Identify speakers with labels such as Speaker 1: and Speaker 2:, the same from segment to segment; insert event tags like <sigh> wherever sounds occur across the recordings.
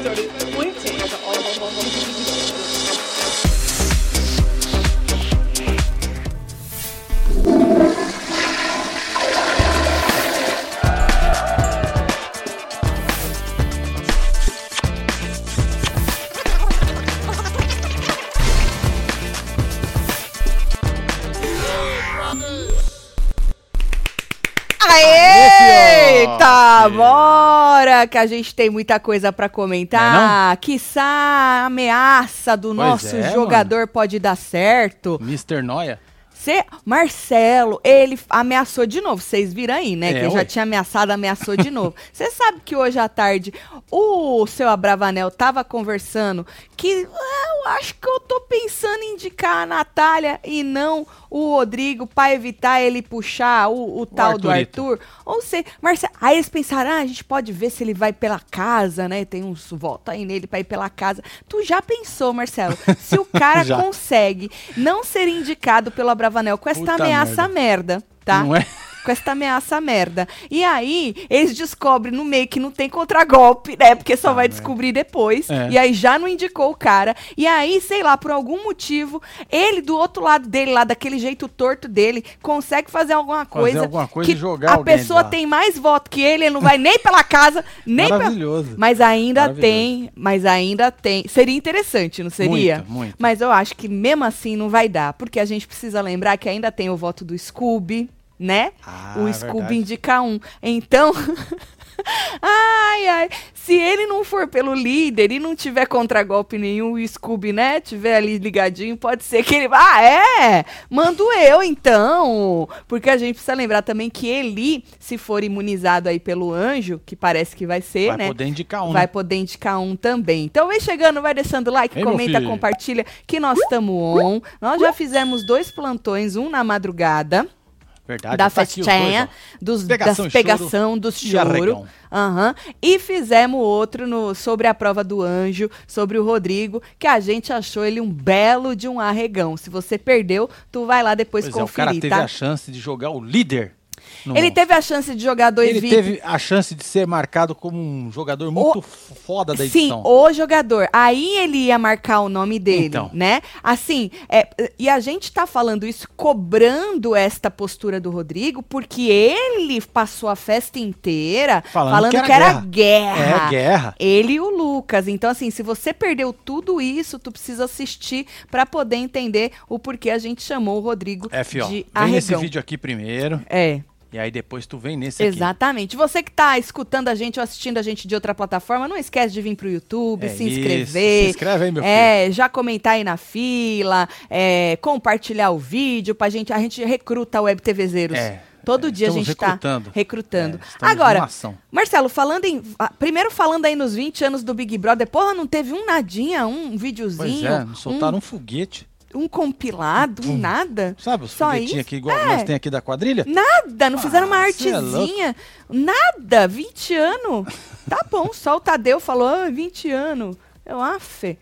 Speaker 1: started pointing at all
Speaker 2: Eita, que a gente tem muita coisa pra comentar. Quiçá a ameaça do
Speaker 3: Pois
Speaker 2: nosso
Speaker 3: é,
Speaker 2: jogador pode dar certo.
Speaker 3: Mr. Noia.
Speaker 2: Cê, Marcelo, ele ameaçou de novo. Vocês viram aí, né?
Speaker 3: É,
Speaker 2: que ele já tinha ameaçado, ameaçou de novo. <laughs> Você sabe que hoje à tarde o seu Abravanel tava conversando que "Ah, eu acho que eu tô pensando em indicar a Natália e não o Rodrigo pra evitar ele puxar o, o tal do
Speaker 3: Arthurito.
Speaker 2: Arthur. Ou seja, Marcelo, aí eles pensaram, ah, a gente pode ver se ele vai pela casa, né? Tem uns votos aí nele pra ir pela casa. Tu já pensou, Marcelo, se o <laughs> cara consegue não ser indicado pelo Abravanel com esta
Speaker 3: Puta
Speaker 2: ameaça merda, tá?
Speaker 3: Não é?
Speaker 2: Com esta ameaça merda. E aí, eles descobrem no meio que não tem contragolpe, né? Porque só
Speaker 3: Puta
Speaker 2: vai
Speaker 3: merda.
Speaker 2: descobrir depois.
Speaker 3: É.
Speaker 2: E aí já não indicou o cara. E aí, sei lá, por algum motivo, ele do outro lado dele, lá daquele jeito torto dele, consegue fazer alguma
Speaker 3: Fazer
Speaker 2: coisa.
Speaker 3: alguma coisa
Speaker 2: que
Speaker 3: jogar
Speaker 2: a pessoa
Speaker 3: lá.
Speaker 2: tem mais voto que ele, ele não vai nem pela casa, nem pela...
Speaker 3: Maravilhoso.
Speaker 2: Mas ainda tem, mas ainda tem. Seria interessante, não seria?
Speaker 3: Muito, muito.
Speaker 2: Mas eu acho que mesmo assim não vai dar, porque a gente precisa lembrar que ainda tem o voto do Scooby, né?
Speaker 3: Ah,
Speaker 2: o
Speaker 3: é
Speaker 2: Scooby
Speaker 3: verdade.
Speaker 2: indica um. Então, <laughs> ai, ai, se ele não for pelo líder e não tiver contragolpe nenhum, o Scooby, né, tiver ali ligadinho, pode ser que ele ah, é? Mando eu então. Porque a gente precisa lembrar também que ele, se for imunizado aí pelo anjo, que parece que vai ser,
Speaker 3: Vai
Speaker 2: né?
Speaker 3: poder indicar um.
Speaker 2: Vai
Speaker 3: né?
Speaker 2: poder indicar um também. Então vem chegando, vai deixando like,
Speaker 3: Ei,
Speaker 2: comenta, compartilha, que nós estamos on. Nós já fizemos dois plantões, um na madrugada,
Speaker 3: Verdade.
Speaker 2: da
Speaker 3: tá
Speaker 2: festinha, dos,
Speaker 3: Pegação
Speaker 2: das
Speaker 3: e choro
Speaker 2: pegação, dos choro. Aham. E fizemos outro no, sobre a prova do anjo, sobre o Rodrigo, que a gente achou ele um belo de um arregão. Se você perdeu, tu vai lá depois
Speaker 3: Pois é, o cara
Speaker 2: conferir,
Speaker 3: teve
Speaker 2: tá?
Speaker 3: a chance de jogar o líder.
Speaker 2: Ele teve a chance de jogar dois
Speaker 3: Ele teve a chance de ser marcado como um jogador muito foda da
Speaker 2: Sim,
Speaker 3: edição.
Speaker 2: o jogador. Aí ele ia marcar o nome dele,
Speaker 3: Então.
Speaker 2: né? Assim, é, e a gente tá falando isso, cobrando esta postura do Rodrigo, porque ele passou a festa inteira
Speaker 3: Falando
Speaker 2: falando,
Speaker 3: que
Speaker 2: que
Speaker 3: era
Speaker 2: era, guerra.
Speaker 3: É guerra.
Speaker 2: Ele e o Lucas. Então, assim, se você perdeu tudo isso, tu precisa assistir pra poder entender o porquê a gente chamou o Rodrigo
Speaker 3: É, fio.
Speaker 2: de
Speaker 3: Vem nesse
Speaker 2: arregão.
Speaker 3: vídeo aqui primeiro.
Speaker 2: É.
Speaker 3: E aí depois tu vem nesse aqui.
Speaker 2: Exatamente. Você que tá escutando a gente ou assistindo a gente de outra plataforma, não esquece de vir pro YouTube,
Speaker 3: É
Speaker 2: se
Speaker 3: isso.
Speaker 2: inscrever.
Speaker 3: Se inscreve aí, meu
Speaker 2: É, já comentar aí na fila, é, compartilhar o vídeo pra gente. A gente recruta web TVzeiros.
Speaker 3: É,
Speaker 2: Todo
Speaker 3: é,
Speaker 2: dia a gente
Speaker 3: recrutando.
Speaker 2: tá recrutando.
Speaker 3: É,
Speaker 2: Agora. Marcelo, falando em. Primeiro falando aí nos 20 anos do Big Brother, porra, não teve um nadinha, um videozinho,
Speaker 3: Pois é, soltaram um foguete.
Speaker 2: Um, compilado, um nada?
Speaker 3: Sabe os
Speaker 2: Só
Speaker 3: foguetinhos aqui igual
Speaker 2: É.
Speaker 3: nós tem aqui da quadrilha?
Speaker 2: Nada, não fizeram uma
Speaker 3: Ah, é
Speaker 2: artezinha. nada, 20 anos. Tá bom, só o Tadeu falou, ah, 20 anos. Eu, afe.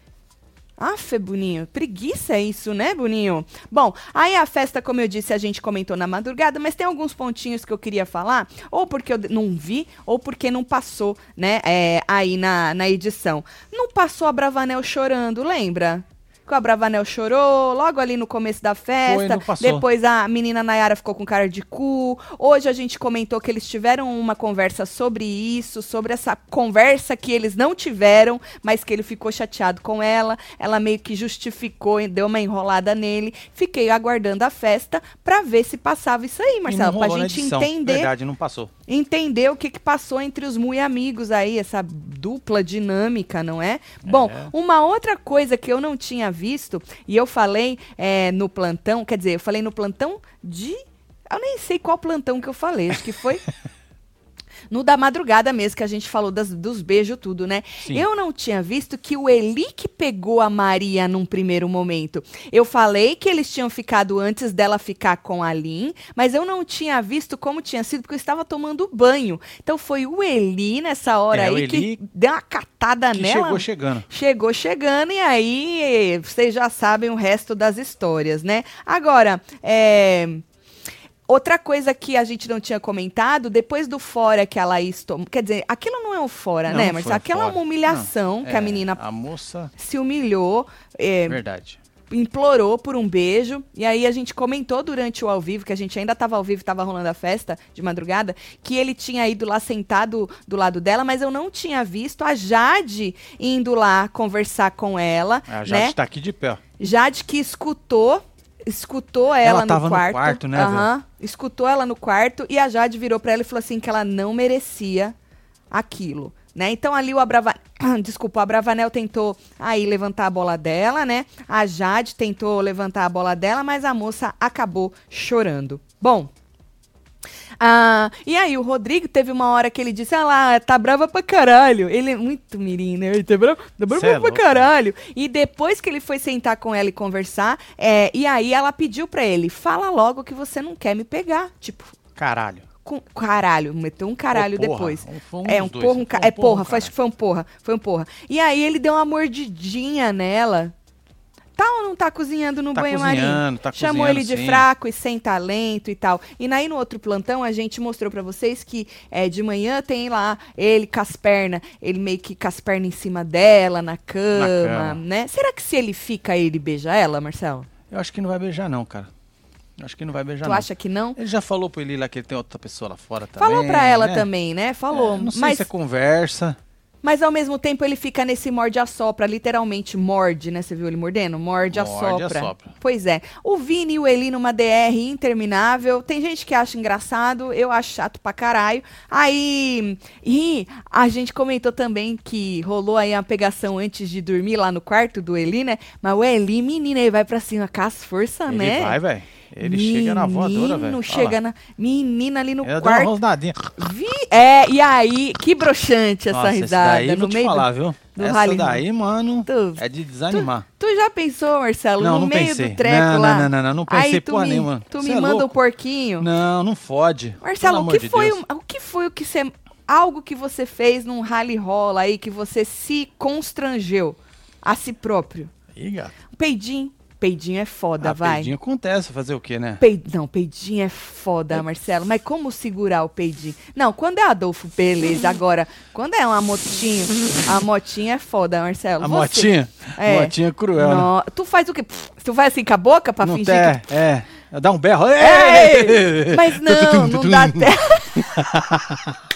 Speaker 2: Afe, Boninho. Preguiça é isso, né, Boninho? Bom, aí a festa, como eu disse, a gente comentou na madrugada, mas tem alguns pontinhos que eu queria falar, ou porque eu não vi, ou porque não passou, né, é, aí na, na edição. Não passou a Bravanel chorando, lembra? Que o Bravanel chorou logo ali no começo da festa.
Speaker 3: passou.
Speaker 2: Depois a menina Nayara ficou com cara de cu. Hoje a gente comentou que eles tiveram uma conversa sobre isso, sobre essa conversa que eles não tiveram, mas que ele ficou chateado com ela. Ela meio que justificou, e deu uma enrolada nele. Fiquei aguardando a festa pra ver se passava isso aí, Marcelo, pra gente
Speaker 3: edição.
Speaker 2: entender
Speaker 3: Verdade, não passou.
Speaker 2: Entender o que, que passou entre os muito amigos aí, essa dupla dinâmica, não é? Bom, uma outra coisa que eu não tinha visto, e eu falei é, no plantão, quer dizer, eu falei no plantão de. Eu nem sei qual plantão que eu falei, acho que foi. <laughs> No da madrugada mesmo, que a gente falou das- dos beijos, tudo, né?
Speaker 3: Sim.
Speaker 2: Eu não tinha visto que o Eli que pegou a Maria num primeiro momento. Eu falei que eles tinham ficado antes dela ficar com a Lin, mas eu não tinha visto como tinha sido, porque eu estava tomando banho. Então foi o Eli nessa hora
Speaker 3: É,
Speaker 2: aí que deu uma catada
Speaker 3: Que
Speaker 2: nela.
Speaker 3: chegou chegando.
Speaker 2: Chegou chegando e aí vocês já sabem o resto das histórias, né? Agora, é, Outra coisa que a gente não tinha comentado, depois do fora que a Laís tomou. Quer dizer, aquilo não é um fora,
Speaker 3: Não,
Speaker 2: né?
Speaker 3: foi
Speaker 2: aquela é
Speaker 3: fora.
Speaker 2: uma humilhação
Speaker 3: Não,
Speaker 2: que a
Speaker 3: é,
Speaker 2: menina
Speaker 3: A moça.
Speaker 2: se humilhou. é,
Speaker 3: Verdade.
Speaker 2: implorou por um beijo. E aí a gente comentou durante o ao vivo, que a gente ainda tava ao vivo, tava rolando a festa de madrugada, que ele tinha ido lá sentado do lado dela, mas eu não tinha visto a Jade indo lá conversar com ela,
Speaker 3: A Jade
Speaker 2: né?
Speaker 3: tá aqui de pé.
Speaker 2: Jade que escutou, escutou ela,
Speaker 3: Ela
Speaker 2: no
Speaker 3: no
Speaker 2: quarto.
Speaker 3: quarto, né,
Speaker 2: Aham. Escutou ela no quarto e a Jade virou pra ela e falou assim que ela não merecia aquilo. Né? Então ali o Abrava... <coughs> Desculpa, o Abravanel tentou aí levantar a bola dela, né? A Jade tentou levantar a bola dela, mas a moça acabou chorando. Bom, ah, e aí, o Rodrigo teve uma hora que ele disse: Ah lá, tá brava pra caralho. Ele é muito mirim, né? Ele tá bravo, tá bravo
Speaker 3: Cê é
Speaker 2: pra
Speaker 3: louco.
Speaker 2: caralho. E depois que ele foi sentar com ela e conversar, é, e aí ela pediu pra ele: Fala logo que você não quer me pegar. Tipo,
Speaker 3: Caralho.
Speaker 2: com, caralho, meteu um caralho
Speaker 3: porra.
Speaker 2: depois.
Speaker 3: Um
Speaker 2: é um
Speaker 3: dois.
Speaker 2: porra, um ca...
Speaker 3: um
Speaker 2: é
Speaker 3: porra, um
Speaker 2: foi, acho que foi um porra, foi um porra. E aí ele deu uma mordidinha nela. Tá ou não tá cozinhando no
Speaker 3: Tá
Speaker 2: banho-maria?
Speaker 3: cozinhando, tá
Speaker 2: Chamou ele de
Speaker 3: sim.
Speaker 2: fraco e sem talento e tal. E aí no outro plantão a gente mostrou pra vocês que é, de manhã tem lá ele com as pernas, ele meio que com as pernas em cima dela, na cama,
Speaker 3: cama.
Speaker 2: né? Será que se ele fica, ele beija ela, Marcelo?
Speaker 3: Eu acho que não vai beijar, não, cara. Acho que não vai beijar,
Speaker 2: tu
Speaker 3: não.
Speaker 2: acha que não?
Speaker 3: Ele já falou pro Eli lá que ele tem outra pessoa lá fora também.
Speaker 2: Falou pra ela
Speaker 3: né?
Speaker 2: também, né? Falou.
Speaker 3: É, não sei
Speaker 2: mas
Speaker 3: se é conversa.
Speaker 2: Mas ao mesmo tempo ele fica nesse morde-assopra, literalmente morde, né? Você viu ele mordendo? Morde-assopra.
Speaker 3: Morde-assopra.
Speaker 2: Pois é. O Vini e o Eli numa DR interminável. Tem gente que acha engraçado, eu acho chato pra caralho. Aí. E a gente comentou também que rolou aí uma pegação antes de dormir lá no quarto do Eli, né? Mas o Eli, menina, ele vai pra cima com as forças, né?
Speaker 3: vai, velho. Ele chega na voadora, velho.
Speaker 2: Menino, chega na. Menina ali no
Speaker 3: uma
Speaker 2: quarto.
Speaker 3: rosnadinha.
Speaker 2: Vi... É, e aí, que broxante essa
Speaker 3: Nossa,
Speaker 2: risada.
Speaker 3: daí,
Speaker 2: no
Speaker 3: vou te
Speaker 2: meio do-
Speaker 3: falar, viu?
Speaker 2: do
Speaker 3: Essa
Speaker 2: rally.
Speaker 3: daí, mano,
Speaker 2: Tu-
Speaker 3: é de desanimar.
Speaker 2: Tu já pensou, Marcelo,
Speaker 3: Não,
Speaker 2: no
Speaker 3: não
Speaker 2: meio
Speaker 3: pensei.
Speaker 2: do treco
Speaker 3: Não,
Speaker 2: lá?
Speaker 3: não, não, não, não, não pensei
Speaker 2: Aí tu
Speaker 3: porra
Speaker 2: me,
Speaker 3: nenhuma.
Speaker 2: Tu
Speaker 3: Cê
Speaker 2: me
Speaker 3: é
Speaker 2: manda o porquinho.
Speaker 3: Não, não fode.
Speaker 2: Marcelo, o que,
Speaker 3: de
Speaker 2: foi o, o que foi o que você... Algo que você fez num rally rola aí, que você se constrangeu a si próprio?
Speaker 3: Ih, gato.
Speaker 2: Peidinho. Peidinho é foda,
Speaker 3: Ah,
Speaker 2: vai.
Speaker 3: peidinho acontece, fazer o quê, né?
Speaker 2: Pei- Não, peidinho é foda, Marcelo. Mas como segurar o peidinho? Não, quando é Adolfo, beleza. Agora, quando é uma motinho, a motinha é foda, Marcelo.
Speaker 3: A
Speaker 2: Você-
Speaker 3: motinha?
Speaker 2: É.
Speaker 3: Motinha cruel, né?
Speaker 2: Nó- Tu faz o quê? Tu faz assim com a boca pra
Speaker 3: Não
Speaker 2: fingir
Speaker 3: tem,
Speaker 2: que...
Speaker 3: é. Dá um berro.
Speaker 2: Ei! <laughs> Mas não, não dá <laughs> até... <laughs>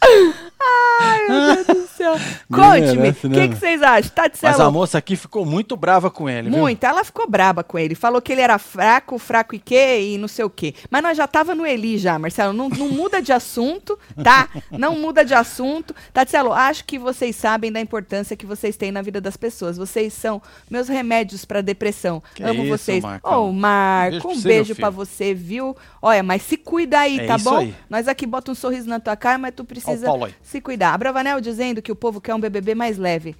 Speaker 2: Ai, meu Deus do céu.
Speaker 3: Não <laughs>
Speaker 2: Conte-me, o
Speaker 3: né,
Speaker 2: que, que vocês acham? Tá
Speaker 3: Mas a moça aqui ficou muito brava com ele, viu?
Speaker 2: muito. Ela ficou braba com ele. Falou que ele era fraco, fraco e quê, e não sei o quê. Mas nós já tava no Eli já, Marcelo. Não, não muda de assunto, tá? Não muda de assunto. Tatielo, acho que vocês sabem da importância que vocês têm na vida das pessoas. Vocês são meus remédios pra depressão.
Speaker 3: Que
Speaker 2: Amo
Speaker 3: isso,
Speaker 2: vocês. Ô, Marco,
Speaker 3: Beijo pra
Speaker 2: um beijo
Speaker 3: filho.
Speaker 2: você, viu? Olha, mas se cuida aí,
Speaker 3: É
Speaker 2: tá
Speaker 3: isso
Speaker 2: bom?
Speaker 3: aí.
Speaker 2: Nós aqui bota um sorriso na tua cara, mas tu precisa se cuidar. A Bravanel dizendo que o povo quer um BBB mais leve.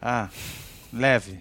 Speaker 3: Ah, leve.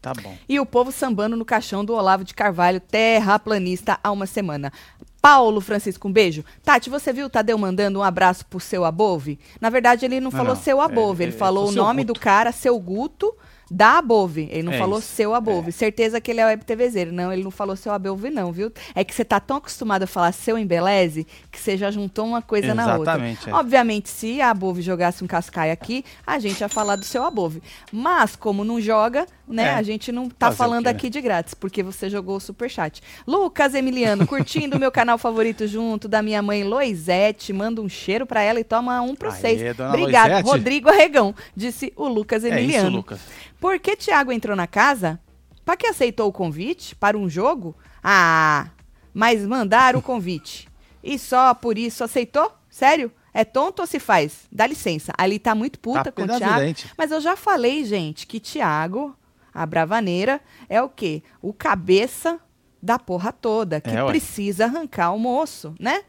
Speaker 3: Tá bom.
Speaker 2: E o povo sambando no caixão do Olavo de Carvalho, terraplanista, há uma semana. Paulo Francisco, um beijo. Tati, você viu o Tadeu mandando um abraço pro seu Above? Na verdade, ele não,
Speaker 3: Não,
Speaker 2: falou
Speaker 3: não.
Speaker 2: seu Above,
Speaker 3: é,
Speaker 2: ele
Speaker 3: é,
Speaker 2: falou o nome
Speaker 3: Guto.
Speaker 2: do cara, seu Guto, da Above. Ele não
Speaker 3: É
Speaker 2: falou
Speaker 3: isso.
Speaker 2: seu Above. Certeza que ele é web TVzeiro. Não, ele não falou seu Above, não, viu? É que você tá tão acostumado a falar seu embeleze que você já juntou uma coisa na outra.
Speaker 3: Exatamente, é.
Speaker 2: Obviamente, se a Above jogasse um cascaio aqui, a gente ia falar do seu Above. Mas, como não joga, né,
Speaker 3: É.
Speaker 2: a gente não tá
Speaker 3: Fazer
Speaker 2: falando
Speaker 3: quê, né?
Speaker 2: aqui de grátis, porque você jogou o superchat. Lucas Emiliano, curtindo o meu canal favorito junto da minha mãe Loisete, manda um cheiro pra ela e toma um pro
Speaker 3: Aê,
Speaker 2: seis. Obrigado,
Speaker 3: Loisete.
Speaker 2: Rodrigo Arregão, disse o Lucas
Speaker 3: É
Speaker 2: Emiliano.
Speaker 3: isso, Lucas.
Speaker 2: Por que Thiago entrou na casa? Para que aceitou o convite para um jogo? Ah, mas mandaram o convite. E só por isso aceitou? Sério? É tonto ou se faz? Dá licença. Ali tá muito puta
Speaker 3: Tá
Speaker 2: com o Thiago.
Speaker 3: vidente.
Speaker 2: Mas eu já falei, gente, que Thiago, a bravaneira, é o quê? O cabeça da porra toda, que
Speaker 3: É,
Speaker 2: precisa arrancar o moço, né?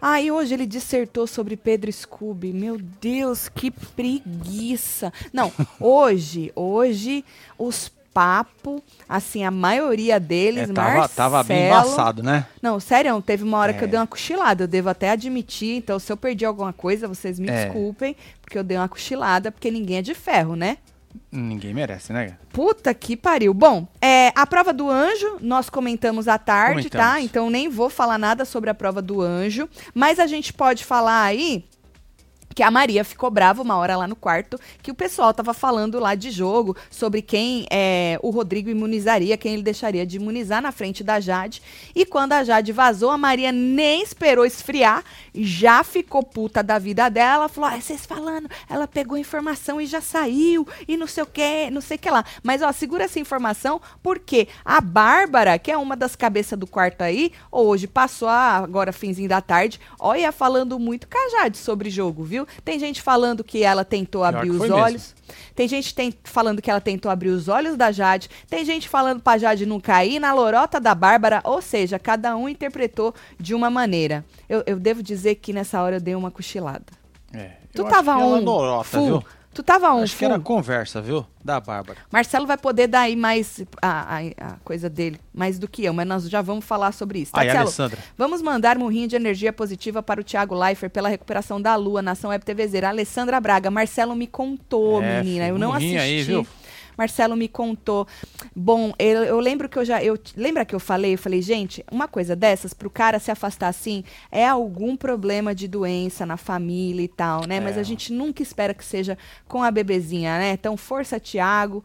Speaker 2: Ah, e hoje ele dissertou sobre Pedro Scooby. Meu Deus, que preguiça. Não, <laughs> hoje, hoje, os papos, assim, a maioria deles,
Speaker 3: É, tava, tava bem
Speaker 2: Marcelo-
Speaker 3: embaçado, né?
Speaker 2: Não, sério, teve uma hora que eu
Speaker 3: É.
Speaker 2: dei uma cochilada, eu devo até admitir. Então, se eu perdi alguma coisa, vocês me
Speaker 3: É.
Speaker 2: desculpem, porque eu dei uma cochilada, porque ninguém é de ferro, né?
Speaker 3: Ninguém merece, né?
Speaker 2: Puta que pariu. Bom, é, a prova do anjo, nós comentamos à tarde, tá?
Speaker 3: Comentamos.
Speaker 2: Então nem vou falar nada sobre a prova do anjo. Mas a gente pode falar aí que a Maria ficou brava uma hora lá no quarto, que o pessoal tava falando lá de jogo, sobre quem é, o Rodrigo imunizaria, quem ele deixaria de imunizar na frente da Jade. E quando a Jade vazou, a Maria nem esperou esfriar, já ficou puta da vida dela. Ela falou: ah, vocês falando, ela pegou informação e já saiu, e não sei o que, não sei o que lá. Mas ó, segura essa informação, porque a Bárbara, que é uma das cabeças do quarto aí, hoje passou a- agora finzinho da tarde, olha, falando muito com a Jade sobre jogo, viu? Tem gente falando que ela tentou
Speaker 3: Pior
Speaker 2: abrir os
Speaker 3: foi mesmo.
Speaker 2: olhos. Tem gente tem- falando que ela tentou abrir os olhos da Jade. Tem gente falando pra Jade não cair na lorota da Bárbara. Ou seja, cada um interpretou de uma maneira. Eu, eu devo dizer que nessa hora eu dei uma cochilada.
Speaker 3: É,
Speaker 2: Tu tava
Speaker 3: ela
Speaker 2: um
Speaker 3: lorota,
Speaker 2: full.
Speaker 3: viu?
Speaker 2: Tu tava um
Speaker 3: acho que era conversa, viu? Da Bárbara.
Speaker 2: Marcelo vai poder dar aí mais a, a- a coisa dele, mais do que eu, mas nós já vamos falar sobre isso.
Speaker 3: Aí,
Speaker 2: Marcelo,
Speaker 3: Alessandra.
Speaker 2: vamos mandar murrinho de energia positiva para o Thiago Leifert pela recuperação da Lua, nação Web TV Zero. Alessandra Braga, Marcelo me contou,
Speaker 3: É,
Speaker 2: menina, eu não assisti.
Speaker 3: aí, viu?
Speaker 2: Marcelo me contou. Bom, eu, eu lembro que eu já. Eu, lembra que eu falei? Eu falei, gente, uma coisa dessas, pro cara se afastar assim, é algum problema de doença na família e tal, né? Mas
Speaker 3: É.
Speaker 2: a gente nunca espera que seja com a bebezinha, né? Então, força, Tiago.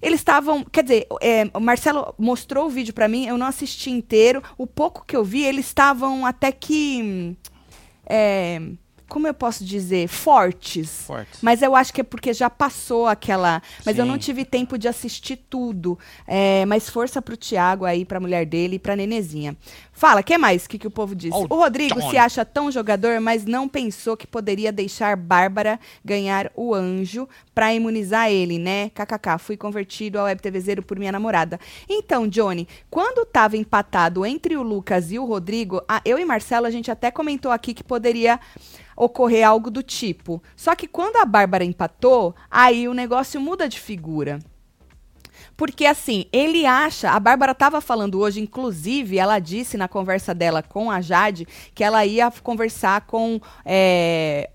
Speaker 2: Eles estavam, quer dizer, é, o Marcelo mostrou o vídeo pra mim, eu não assisti inteiro. O pouco que eu vi, eles estavam até que. hum, é, como eu posso dizer? Fortes.
Speaker 3: Fortes.
Speaker 2: Mas eu acho que é porque já passou aquela. Mas eu não
Speaker 3: Sim.
Speaker 2: tive tempo de assistir tudo. É, mas força pro Tiago aí, pra mulher dele e pra nenezinha. Fala, que mais? O que, que o povo disse?
Speaker 3: Ó,
Speaker 2: o Rodrigo
Speaker 3: Johnny.
Speaker 2: se acha tão jogador, mas não pensou que poderia deixar Bárbara ganhar o anjo pra imunizar ele, né? KKK, fui convertido ao Web TV Zero por minha namorada. Então, Johnny, quando tava empatado entre o Lucas e o Rodrigo, a- eu e Marcelo, a gente até comentou aqui que poderia ocorrer algo do tipo. Só que quando a Bárbara empatou, aí o negócio muda de figura. Porque assim, ele acha, a Bárbara estava falando hoje, inclusive, ela disse na conversa dela com a Jade que ela ia conversar com. é,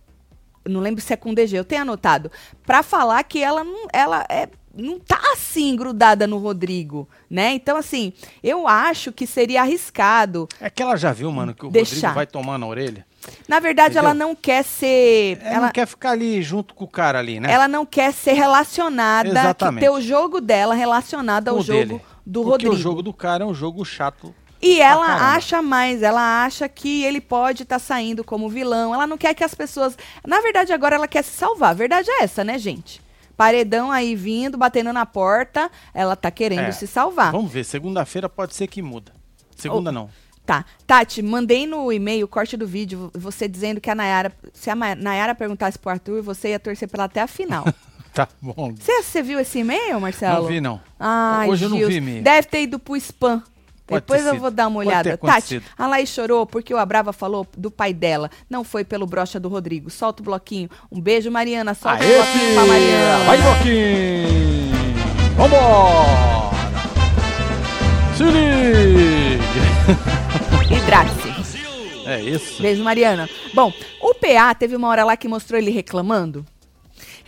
Speaker 2: não lembro se é com DG, eu tenho anotado. Pra falar que ela não, ela é, não tá assim grudada no Rodrigo, né? Então, assim, eu acho que seria arriscado.
Speaker 3: É que ela já viu, mano, que o
Speaker 2: Deixar.
Speaker 3: Rodrigo vai tomando a orelha.
Speaker 2: Na verdade,
Speaker 3: Entendeu?
Speaker 2: ela não quer ser.
Speaker 3: Ela,
Speaker 2: ela,
Speaker 3: não quer ficar ali junto com o cara ali, né?
Speaker 2: ela não quer ser relacionada,
Speaker 3: Exatamente.
Speaker 2: ter o jogo dela relacionado ao
Speaker 3: o
Speaker 2: jogo
Speaker 3: dele.
Speaker 2: do
Speaker 3: Porque
Speaker 2: Rodrigo.
Speaker 3: o jogo do cara é um jogo chato.
Speaker 2: E ela
Speaker 3: caramba.
Speaker 2: acha mais, ela acha que ele pode estar saindo como vilão. Ela não quer que as pessoas. Na verdade, agora ela quer se salvar. A verdade é essa, né, gente? Paredão aí vindo, batendo na porta, ela tá querendo
Speaker 3: É.
Speaker 2: se salvar.
Speaker 3: Vamos ver, segunda-feira pode ser que muda. Segunda
Speaker 2: Oh.
Speaker 3: não.
Speaker 2: Tá. Tati, mandei no e-mail, corte do vídeo, você dizendo que a Nayara. Se a Nayara perguntasse pro Arthur, você ia torcer pela até a final. <laughs>
Speaker 3: Tá bom.
Speaker 2: Você você viu esse e-mail, Marcelo?
Speaker 3: Não vi, não.
Speaker 2: Ai,
Speaker 3: Hoje eu não
Speaker 2: Gils,
Speaker 3: vi e-mail.
Speaker 2: Deve ter ido pro spam.
Speaker 3: Pode
Speaker 2: Depois eu vou dar uma olhada. Tati, a Laís chorou porque o Abrava falou do pai dela. Não foi pelo brocha do Rodrigo. Solta o bloquinho. Um beijo, Mariana. Solta o
Speaker 3: Aê,
Speaker 2: bloquinho pra Mariana.
Speaker 3: Vai, Joaquim! Vambora! Se liga!
Speaker 2: Hidrate-se.
Speaker 3: É isso.
Speaker 2: Beijo, Mariana. Bom, o PA teve uma hora lá que mostrou ele reclamando.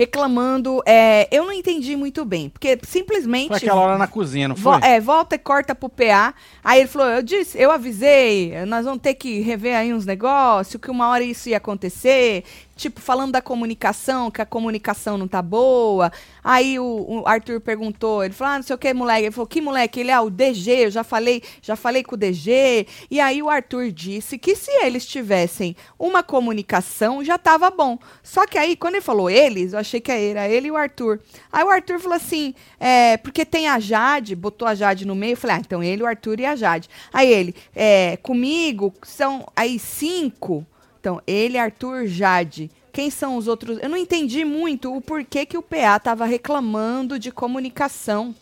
Speaker 2: Reclamando, é, eu não entendi muito bem, porque simplesmente
Speaker 3: Foi aquela hora na cozinha, não
Speaker 2: Vo-
Speaker 3: foi?
Speaker 2: é, volta e corta pro PA. Aí ele falou: Eu disse, eu avisei, nós vamos ter que rever aí uns negócios, que uma hora isso ia acontecer. Tipo, falando da comunicação, que a comunicação não tá boa. Aí o, o Arthur perguntou, ele falou: ah, não sei o que, moleque. Ele falou: que moleque? Ele é o DG, eu já falei, já falei com o DG. E aí o Arthur disse que se eles tivessem uma comunicação, já tava bom. Só que aí, quando ele falou eles, eu achei que era ele e o Arthur. Aí o Arthur falou assim: é, porque tem a Jade, botou a Jade no meio. Eu falei: ah, então ele, o Arthur e a Jade. Aí ele, é, comigo são aí cinco. Então, ele, Arthur, Jade. Quem são os outros? Eu não entendi muito o porquê que o PA tava reclamando de comunicação.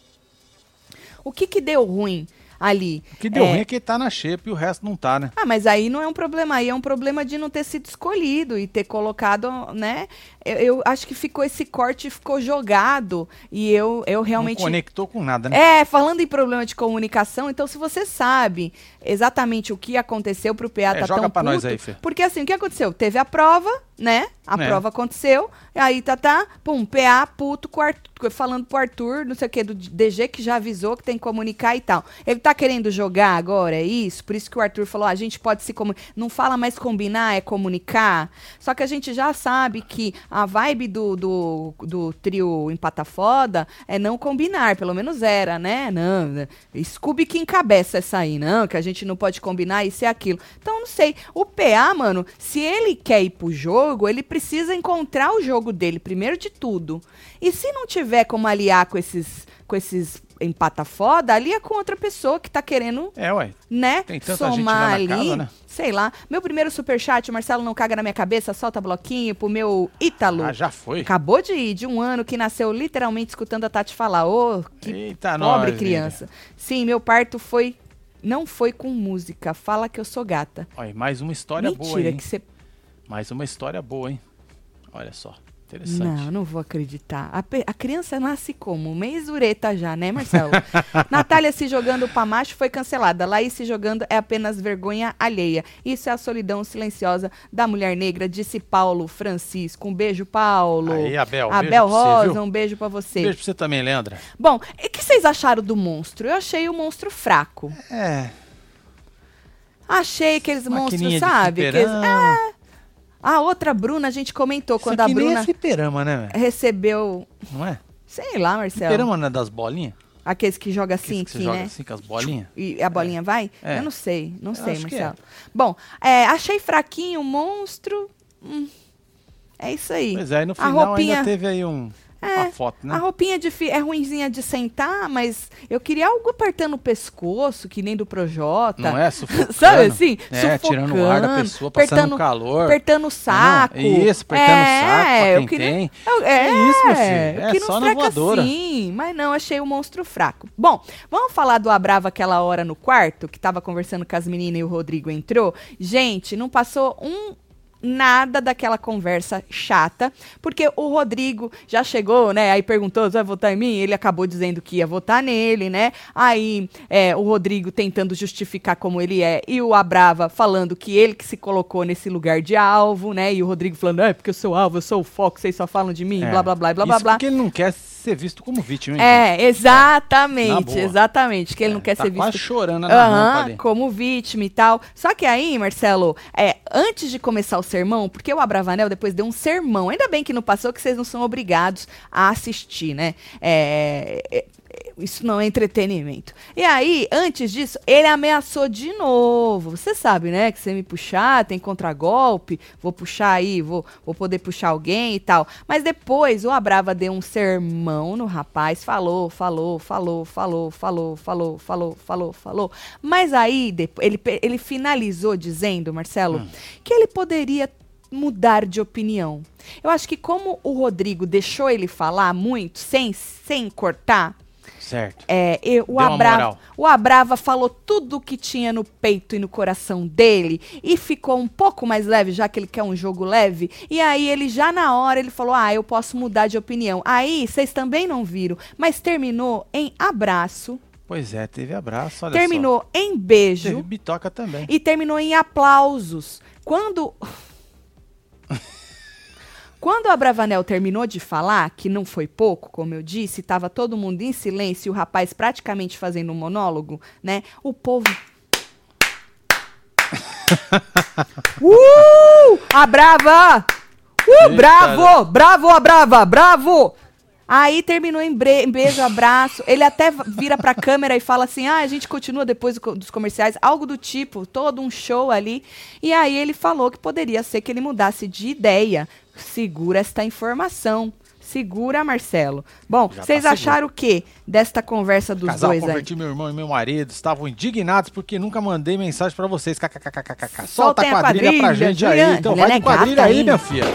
Speaker 2: O que que deu ruim ali?
Speaker 3: O que deu
Speaker 2: É,
Speaker 3: ruim é que ele tá na xepa e o resto não tá, né?
Speaker 2: ah, mas aí não é um problema, aí é um problema de não ter sido escolhido e ter colocado, né? Eu, eu acho que ficou esse corte ficou jogado e eu, eu realmente
Speaker 3: Não conectou com nada, né?
Speaker 2: é, falando em problema de comunicação, então se você sabe exatamente o que aconteceu pro PA
Speaker 3: É,
Speaker 2: tá
Speaker 3: joga
Speaker 2: tão
Speaker 3: pra nós
Speaker 2: puto,
Speaker 3: aí, Fê.
Speaker 2: Porque assim, o que aconteceu? Teve a prova, né? A
Speaker 3: É.
Speaker 2: prova aconteceu, aí tá, tá, pum, PA puto com o Arthur, falando pro Arthur, não sei o que, do DG que já avisou que tem que comunicar e tal. Ele tá querendo jogar agora, é isso? Por isso que o Arthur falou, ah, a gente pode se comunicar. Não fala mais combinar, é comunicar. Só que a gente já sabe que a vibe do, do, do trio Empata Foda é não combinar, pelo menos era, né? Não, né? Scooby que encabeça essa aí, não, que a gente não pode combinar isso e aquilo. Então, não sei. O PA, mano, se ele quer ir pro jogo, ele precisa encontrar o jogo dele, primeiro de tudo. E se não tiver como aliar com esses, com esses empata foda, alia com outra pessoa que tá querendo,
Speaker 3: É, ué.
Speaker 2: né,
Speaker 3: Tem tanta gente
Speaker 2: somar ali.
Speaker 3: casa, né?
Speaker 2: Sei lá. Meu primeiro superchat, o Marcelo não caga na minha cabeça, solta bloquinho pro meu Ítalo.
Speaker 3: Ah, já foi.
Speaker 2: Acabou de ir, de um ano que nasceu literalmente escutando a Tati falar. Ô, que
Speaker 3: Eita,
Speaker 2: pobre
Speaker 3: nós,
Speaker 2: criança. Sim, meu parto foi. Não foi com música. Fala que eu sou gata.
Speaker 3: Olha, mais uma história boa,
Speaker 2: Mentira,
Speaker 3: hein?
Speaker 2: que você.
Speaker 3: Mais uma história boa, hein? Olha só. Interessante.
Speaker 2: Não, não vou acreditar. A, a criança nasce como? Mês ureta já, né, Marcelo? <laughs> Natália se jogando pra macho foi cancelada. Laís se jogando é apenas vergonha alheia. Isso é a solidão silenciosa da mulher negra, disse Paulo Francisco. Um beijo, Paulo.
Speaker 3: Aí, Abel,
Speaker 2: Abel
Speaker 3: você,
Speaker 2: Rosa,
Speaker 3: viu?
Speaker 2: um beijo pra você.
Speaker 3: Beijo pra você também, Leandra.
Speaker 2: Bom, e o que vocês acharam do monstro? Eu achei o monstro fraco.
Speaker 3: É.
Speaker 2: Achei aqueles monstros, sabe? Aqueles-. É. A outra Bruna, a gente comentou
Speaker 3: Isso
Speaker 2: quando a
Speaker 3: aqui nem
Speaker 2: Bruna
Speaker 3: é fliperama, né, velho?
Speaker 2: recebeu.
Speaker 3: Não é?
Speaker 2: Sei lá, Marcelo.
Speaker 3: Fliperama não é das bolinhas?
Speaker 2: Aqueles que joga assim,
Speaker 3: Aqueles que você
Speaker 2: aqui,
Speaker 3: joga
Speaker 2: né?
Speaker 3: assim com as bolinhas?
Speaker 2: E a bolinha vai?
Speaker 3: É.
Speaker 2: Eu não sei, não
Speaker 3: Eu
Speaker 2: sei,
Speaker 3: que
Speaker 2: Marcelo. Bom, é, achei fraquinho, monstro. hum, é isso aí.
Speaker 3: Pois é, e no final
Speaker 2: roupinha-
Speaker 3: ainda teve aí um,
Speaker 2: É,
Speaker 3: uma foto, né?
Speaker 2: A roupinha de fi- é ruinzinha de sentar, mas eu queria algo apertando o pescoço, que nem do Projota.
Speaker 3: Não é? <laughs> Sufocando.
Speaker 2: Sabe assim?
Speaker 3: É, tirando o ar da pessoa, passando
Speaker 2: apertando-
Speaker 3: calor.
Speaker 2: Apertando o saco.
Speaker 3: Não, isso, apertando o saco pra
Speaker 2: É,
Speaker 3: quem
Speaker 2: queria-
Speaker 3: tem.
Speaker 2: eu- é,
Speaker 3: É isso, meu filho. É só na voadora.
Speaker 2: Sim, mas não, achei o monstro fraco. Bom, vamos falar do Abrava aquela hora no quarto, que tava conversando com as meninas e o Rodrigo entrou. Gente, não passou um nada daquela conversa chata, porque o Rodrigo já chegou, né? Aí perguntou, você vai votar em mim? Ele acabou dizendo que ia votar nele, né? Aí é, o Rodrigo tentando justificar como ele é e o Abrava falando que ele que se colocou nesse lugar de alvo, né? E o Rodrigo falando, é porque eu sou alvo, eu sou o foco, vocês só falam de mim,
Speaker 3: É.
Speaker 2: blá blá blá blá blá
Speaker 3: Isso
Speaker 2: blá.
Speaker 3: porque ele não quer ser visto como vítima, hein?
Speaker 2: É,
Speaker 3: Na
Speaker 2: exatamente,
Speaker 3: boa.
Speaker 2: exatamente, que ele não quer
Speaker 3: tá
Speaker 2: ser visto
Speaker 3: quase chorando na
Speaker 2: como vítima e tal. Só que aí, Marcelo, é, antes de começar o sermão, porque o Abravanel depois deu um sermão, ainda bem que não passou, que vocês não são obrigados a assistir, né? É, é, é, isso não é entretenimento. E aí, antes disso, ele ameaçou de novo. Você sabe, né? Que você me puxar, tem contragolpe, vou puxar aí, vou, vou poder puxar alguém e tal. Mas depois o Abrava deu um sermão no rapaz, falou, falou, falou, falou, falou, falou, falou, falou, falou. Mas aí ele, ele finalizou dizendo, Marcelo, que ele poderia mudar de opinião. Eu acho que como o Rodrigo deixou ele falar muito, sem, sem cortar,
Speaker 3: Certo.
Speaker 2: é, eu- o,
Speaker 3: moral.
Speaker 2: o Abrava falou tudo o que tinha no peito e no coração dele e ficou um pouco mais leve, já que ele quer um jogo leve. E aí ele já na hora ele falou: "Ah, eu posso mudar de opinião". Aí vocês também não viram, mas terminou em abraço,
Speaker 3: Pois é, teve abraço, olha
Speaker 2: terminou em
Speaker 3: só.
Speaker 2: beijo
Speaker 3: Teve bitoca também.
Speaker 2: e terminou em aplausos. Quando Quando o Abravanel terminou de falar, que não foi pouco, como eu disse, estava todo mundo em silêncio e o rapaz praticamente fazendo um monólogo, né? O povo. <laughs> uh! A brava! Uh!
Speaker 3: Eita,
Speaker 2: bravo! Bravo, a brava! Bravo! Aí terminou em, beijo, abraço. Ele até vira pra câmera e fala assim: ah, a gente continua depois do co- dos comerciais, algo do tipo, todo um show ali. E aí ele falou que poderia ser que ele mudasse de ideia. Segura esta informação. Segura, Marcelo. Bom,
Speaker 3: Já tá
Speaker 2: vocês
Speaker 3: seguro.
Speaker 2: acharam o que desta conversa dos
Speaker 3: Casal
Speaker 2: dois aí?
Speaker 3: converti meu irmão e meu marido, estavam indignados porque nunca mandei mensagem pra vocês. KKKKKK. Solta
Speaker 2: Soltem
Speaker 3: a
Speaker 2: a
Speaker 3: quadrilha pra
Speaker 2: quadrilha,
Speaker 3: gente aí. Então vai
Speaker 2: é
Speaker 3: quadrilha aí, minha filha.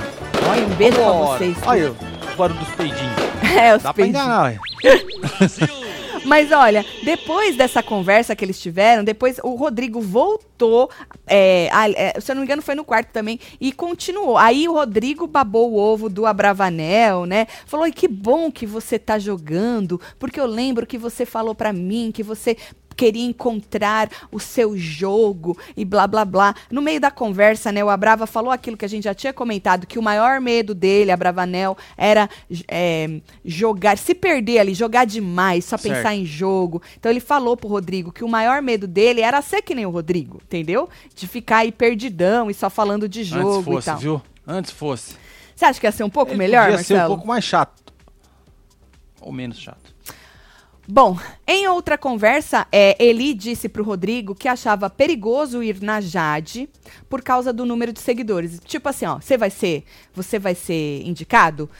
Speaker 2: Olha, um beijo pra vocês.
Speaker 3: Olha o barulho dos peidinhos. <laughs>
Speaker 2: É, os
Speaker 3: Dá pra
Speaker 2: peidinhos.
Speaker 3: enganar, ué. <laughs>
Speaker 2: Mas olha, depois dessa conversa que eles tiveram, depois o Rodrigo voltou, é, a- é, se eu não me engano foi no quarto também, e continuou. Aí o Rodrigo babou o ovo do Abravanel, né? Falou, "Ai, que bom que você tá jogando, porque eu lembro que você falou pra mim que você queria encontrar o seu jogo e blá blá blá. No meio da conversa, né, o Abrava falou aquilo que a gente já tinha comentado, que o maior medo dele, Abravanel, era é, jogar, se perder ali, jogar demais, só
Speaker 3: Certo.
Speaker 2: pensar em jogo. Então ele falou pro Rodrigo que o maior medo dele era ser que nem o Rodrigo, entendeu? De ficar aí perdidão e só falando de jogo
Speaker 3: Antes fosse,
Speaker 2: e tal.
Speaker 3: viu? Antes fosse.
Speaker 2: Você acha que ia ser um pouco
Speaker 3: Ele
Speaker 2: melhor, Marcelo?
Speaker 3: ser um pouco mais chato. Ou menos chato.
Speaker 2: Bom, em outra conversa, é, Eli disse pro Rodrigo que achava perigoso ir na Jade por causa do número de seguidores. Tipo assim, ó, você vai ser, você vai ser indicado?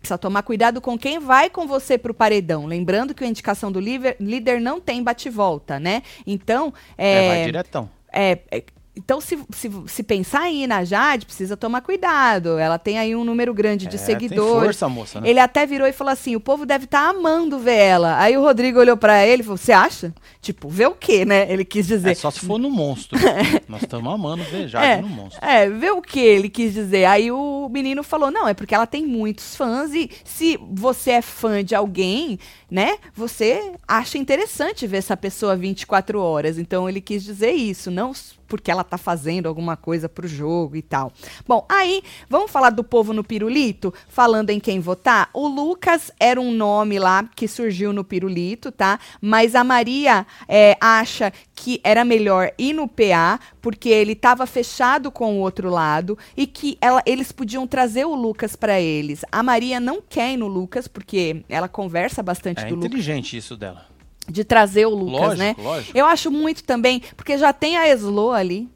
Speaker 2: Precisa tomar cuidado com quem vai com você pro paredão. Lembrando que a indicação do líder, líder não tem bate-volta, né? Então,
Speaker 3: É,
Speaker 2: é,
Speaker 3: vai diretão.
Speaker 2: é, é, então, se, se, se pensar em ir na Jade, precisa tomar cuidado. Ela tem aí um número grande de
Speaker 3: É,
Speaker 2: seguidores.
Speaker 3: força, moça, né?
Speaker 2: Ele até virou e falou assim: o povo deve estar amando ver ela. Aí o Rodrigo olhou pra ele e falou: Você acha? Tipo, ver o quê, né? Ele quis dizer.
Speaker 3: É só se for no monstro. <laughs> Nós estamos amando ver Jade
Speaker 2: É,
Speaker 3: no monstro.
Speaker 2: é, ver o que ele quis dizer. Aí o menino falou: não, é porque ela tem muitos fãs e se você é fã de alguém, né, você acha interessante ver essa pessoa 24 horas. Então ele quis dizer isso, não porque ela tá fazendo alguma coisa pro jogo e tal. Bom, aí, vamos falar do povo no pirulito, falando em quem votar. O Lucas era um nome lá que surgiu no pirulito, tá? Mas a Maria é, acha que era melhor ir no PA, porque ele estava fechado com o outro lado e que ela- eles podiam trazer o Lucas para eles. A Maria não quer ir no Lucas, porque ela conversa bastante
Speaker 3: É
Speaker 2: do Lucas,
Speaker 3: inteligente isso dela.
Speaker 2: De trazer o Lucas,
Speaker 3: lógico,
Speaker 2: né?
Speaker 3: lógico.
Speaker 2: Eu acho muito também, porque já tem a Eslo ali.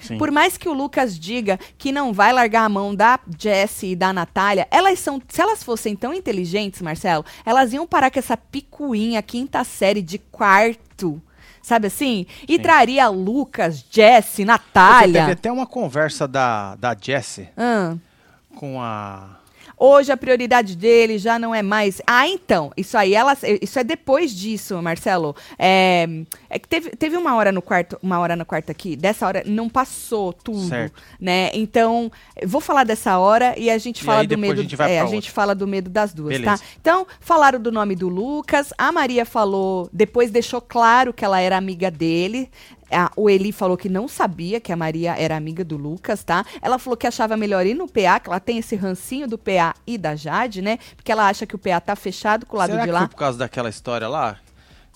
Speaker 3: Sim.
Speaker 2: Por mais que o Lucas diga que não vai largar a mão da Jessie e da Natália, elas são. Se elas fossem tão inteligentes, Marcelo, elas iam parar com essa picuinha quinta série de quarto. Sabe assim? E
Speaker 3: Sim.
Speaker 2: traria Lucas, Jessie,
Speaker 3: Porque Teve
Speaker 2: Natália.
Speaker 3: até uma conversa da, da Jessie
Speaker 2: Ahn.
Speaker 3: com a.
Speaker 2: Hoje a prioridade dele já não é mais. Ah, então. Isso aí, elas, isso é depois disso, Marcelo. É, é que teve, teve uma hora no quarto, uma hora no quarto aqui. Dessa hora não passou tudo,
Speaker 3: Certo.
Speaker 2: né? Então, vou falar dessa hora e a gente
Speaker 3: E
Speaker 2: fala do medo.
Speaker 3: a gente
Speaker 2: é, a gente fala do medo das duas,
Speaker 3: Beleza.
Speaker 2: tá? Então, falaram do nome do Lucas. A Maria falou, depois deixou claro que ela era amiga dele. A- o Eli falou que não sabia que a Maria era amiga do Lucas, tá? Ela falou que achava melhor ir no PA, que ela tem esse rancinho do PA e da Jade, né? Porque ela acha que o PA tá fechado com o lado
Speaker 3: Será
Speaker 2: de
Speaker 3: que
Speaker 2: lá.
Speaker 3: foi por causa daquela história lá?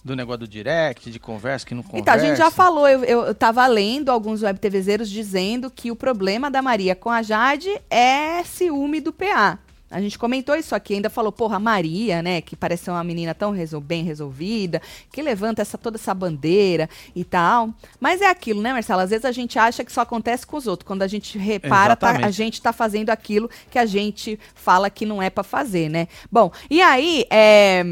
Speaker 3: Do negócio do direct, de conversa, que não conversa?
Speaker 2: Então, a gente já falou, eu, eu, eu tava lendo alguns web TVzeiros dizendo que o problema da Maria com a Jade é ciúme do PA. A gente comentou isso aqui, ainda falou, porra, a Maria, né, que parece ser uma menina tão resol- bem resolvida, que levanta essa, toda essa bandeira e tal. Mas é aquilo, né, Marcelo? Às vezes a gente acha que só acontece com os outros. Quando a gente repara, tá- a gente tá fazendo aquilo que a gente fala que não é pra fazer, né? Bom, e aí, é,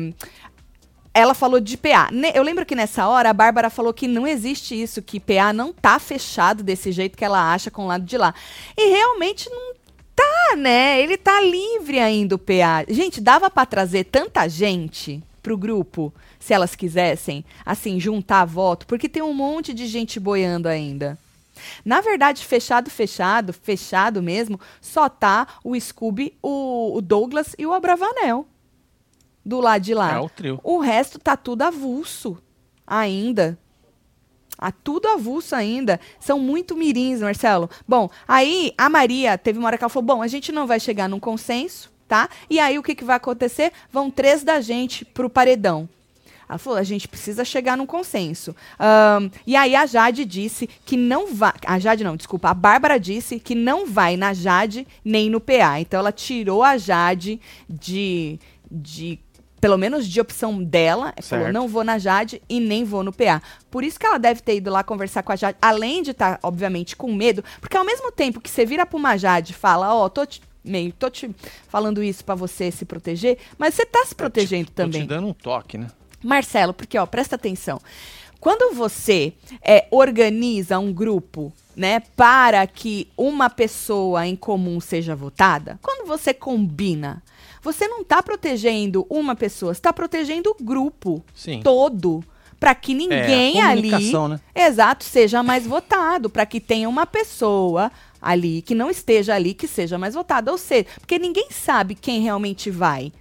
Speaker 2: ela falou de PA. Eu lembro que nessa hora a Bárbara falou que não existe isso, que PA não tá fechado desse jeito que ela acha com o lado de lá. E realmente não tá, né? Ele tá livre ainda o PA. Gente, dava pra trazer tanta gente pro grupo, se elas quisessem, assim, juntar voto, porque tem um monte de gente boiando ainda. Na verdade, fechado, fechado, fechado mesmo, só tá o Scooby, o, o Douglas e o Abravanel. Do lado de lá.
Speaker 3: É o trio.
Speaker 2: O resto tá tudo avulso ainda. Ah, tudo avulso ainda. São muito mirins, Marcelo. Bom, aí a Maria teve uma hora que ela falou: bom, a gente não vai chegar num consenso, tá? E aí o que, que vai acontecer? Vão três da gente pro paredão. Ela falou: a gente precisa chegar num consenso. Ahn, e aí a Jade disse que não vai. A Jade não, desculpa. A Bárbara disse que não vai na Jade nem no PA. Então ela tirou a Jade de. de pelo menos de opção dela, falou,
Speaker 3: Certo.
Speaker 2: não vou na Jade e nem vou no PA. Por isso que ela deve ter ido lá conversar com a Jade, além de estar, obviamente, com medo, porque ao mesmo tempo que você vira pra uma Jade e fala, ó, tô te, meio, tô te falando isso pra você se proteger, mas você tá se protegendo
Speaker 3: Tô
Speaker 2: também.
Speaker 3: te dando um toque, né?
Speaker 2: Marcelo, porque ó, presta atenção. Quando você é, organiza um grupo, né, para que uma pessoa em comum seja votada, quando você combina, você não está protegendo uma pessoa, você está protegendo o grupo
Speaker 3: Sim.
Speaker 2: todo. Para que ninguém
Speaker 3: É,
Speaker 2: ali,
Speaker 3: né?
Speaker 2: exato, seja mais votado, para que tenha uma pessoa ali que não esteja ali que seja mais votada, ou seja, porque ninguém sabe quem realmente vai.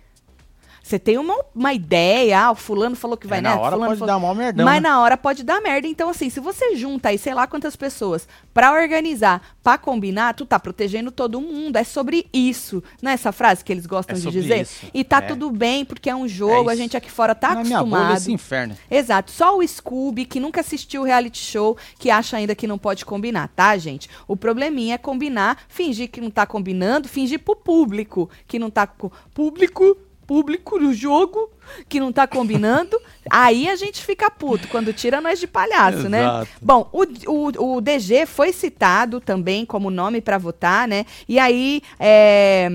Speaker 2: Você tem uma, uma ideia, ah, o fulano falou que vai
Speaker 3: É, na
Speaker 2: nessa,
Speaker 3: hora
Speaker 2: fulano
Speaker 3: pode
Speaker 2: falou-
Speaker 3: dar mó merdão,
Speaker 2: Mas
Speaker 3: né?
Speaker 2: na hora pode dar merda. Então, assim, se você junta aí, sei lá quantas pessoas pra organizar, pra combinar, tu tá protegendo todo mundo. É sobre isso. Não é essa frase que eles gostam
Speaker 3: É
Speaker 2: de
Speaker 3: sobre isso?
Speaker 2: E tá
Speaker 3: É.
Speaker 2: tudo bem, porque é um jogo,
Speaker 3: É
Speaker 2: a
Speaker 3: isso.
Speaker 2: gente aqui fora tá
Speaker 3: Na minha bolha,
Speaker 2: acostumado.
Speaker 3: esse inferno.
Speaker 2: Exato. Só o Scooby, que nunca assistiu o reality show, que acha ainda que não pode combinar, tá, gente? O probleminha é combinar, fingir que não tá combinando, fingir pro público que não tá com. Público? Público no jogo que não tá combinando. Aí a gente fica puto quando tira nós de palhaço, né?
Speaker 3: Exato.
Speaker 2: Bom, o, o, o DG foi citado também como nome pra votar, né? E aí, é,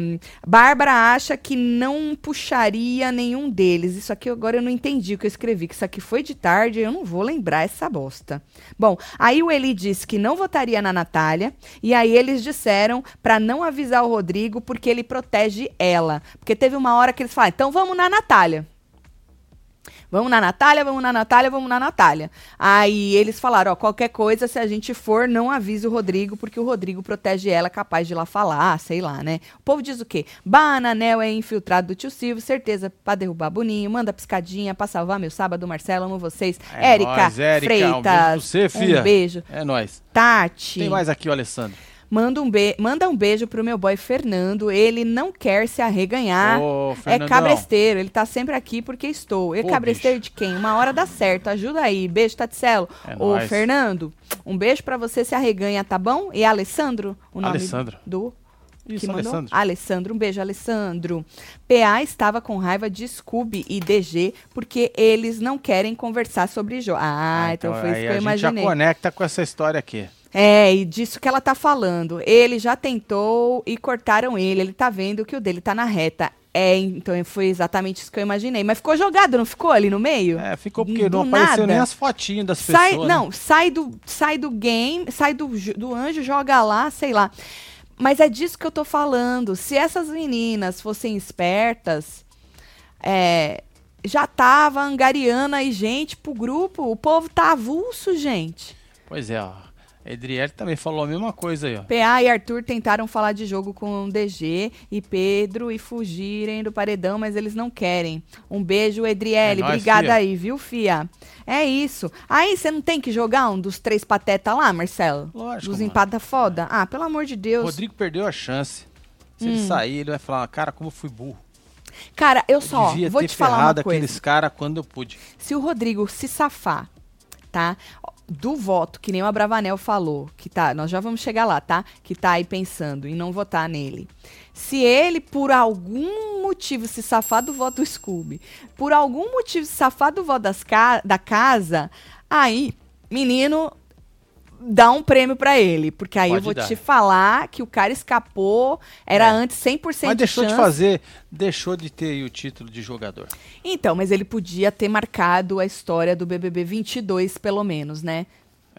Speaker 2: Bárbara acha que não puxaria nenhum deles. Isso aqui agora eu não entendi o que eu escrevi, que isso aqui foi de tarde, eu não vou lembrar essa bosta. Bom, aí o Eli disse que não votaria na Natália, e aí eles disseram pra não avisar o Rodrigo porque ele protege ela. Porque teve uma hora que eles falaram, então vamos na Natália. Vamos na Natália, vamos na Natália, vamos na Natália. Aí eles falaram, ó, qualquer coisa, se a gente for, não avise o Rodrigo, porque o Rodrigo protege ela, capaz de ir lá falar, sei lá, né? O povo diz o quê? Bananel é infiltrado do tio Silvio, certeza pra derrubar Boninho, manda piscadinha pra salvar meu sábado, Marcelo, amo vocês.
Speaker 3: É
Speaker 2: Érica
Speaker 3: nóis, Érica, um beijo pra
Speaker 2: Freitas,
Speaker 3: você, fia.
Speaker 2: um beijo.
Speaker 3: É nóis.
Speaker 2: Tati.
Speaker 3: Tem mais aqui, o Alessandro.
Speaker 2: Manda um, be manda um beijo pro meu boy Fernando. Ele não quer se arreganhar.
Speaker 3: Ô,
Speaker 2: é cabresteiro. Ele tá sempre aqui porque estou. E
Speaker 3: Pô,
Speaker 2: cabresteiro
Speaker 3: bicho.
Speaker 2: de quem? Uma hora dá certo. Ajuda aí. Beijo, Taticelo.
Speaker 3: É
Speaker 2: Ô,
Speaker 3: nóis.
Speaker 2: Fernando, um beijo pra você se arreganha, tá bom? E Alessandro, o nome
Speaker 3: Alessandro.
Speaker 2: do
Speaker 3: Isso? Alessandro.
Speaker 2: Alessandro, um beijo, Alessandro. PA estava com raiva de Scooby e DG porque eles não querem conversar sobre jogo. Ah, então, foi isso
Speaker 3: aí
Speaker 2: que eu
Speaker 3: a gente
Speaker 2: imaginei.
Speaker 3: já conecta com essa história aqui.
Speaker 2: É, e disso que ela tá falando. Ele já tentou e cortaram ele. Ele tá vendo que o dele tá na reta. É, então foi exatamente isso que eu imaginei. Mas ficou jogado, não ficou ali no meio?
Speaker 3: É, ficou porque
Speaker 2: Do
Speaker 3: não apareceu
Speaker 2: nada.
Speaker 3: nem as fotinhas das
Speaker 2: sai,
Speaker 3: pessoas. né?
Speaker 2: não, sai do, sai do game, sai do, do anjo, joga lá, sei lá. Mas é disso que eu tô falando. Se essas meninas fossem espertas, é, já tava angariando aí gente pro grupo. O povo tá avulso, gente.
Speaker 3: Pois é, ó. Edriele também falou a mesma coisa aí, ó.
Speaker 2: PA e Arthur tentaram falar de jogo com o DG e Pedro e fugirem do paredão, mas eles não querem. Um beijo, Edriele.
Speaker 3: É
Speaker 2: Obrigada aí, viu, Fia? É isso. Aí você não tem que jogar um dos três patetas lá, Marcelo?
Speaker 3: Lógico,
Speaker 2: Dos empata foda? Ah, pelo amor de Deus.
Speaker 3: Rodrigo perdeu a chance. Se
Speaker 2: Hum.
Speaker 3: ele sair, ele vai falar, cara, como eu fui burro.
Speaker 2: Cara, eu
Speaker 3: Eu
Speaker 2: só
Speaker 3: devia
Speaker 2: vou
Speaker 3: ter
Speaker 2: te falar uma coisa.
Speaker 3: aqueles caras quando eu pude.
Speaker 2: Se o Rodrigo se safar, tá? Do voto, que nem o Abravanel falou, que tá, nós já vamos chegar lá, tá? Que tá aí pensando em não votar nele. Se ele, por algum motivo, se safar do voto do Scooby, por algum motivo se safar do voto das ca da casa, aí, menino, dá um prêmio pra ele. Porque aí eu
Speaker 3: Pode
Speaker 2: vou
Speaker 3: dar.
Speaker 2: te falar que o cara escapou, era
Speaker 3: É.
Speaker 2: antes 100%
Speaker 3: Mas deixou de
Speaker 2: chance.
Speaker 3: fazer, deixou de ter aí o título de jogador.
Speaker 2: Então, mas ele podia ter marcado a história do BBB 22, pelo menos, né?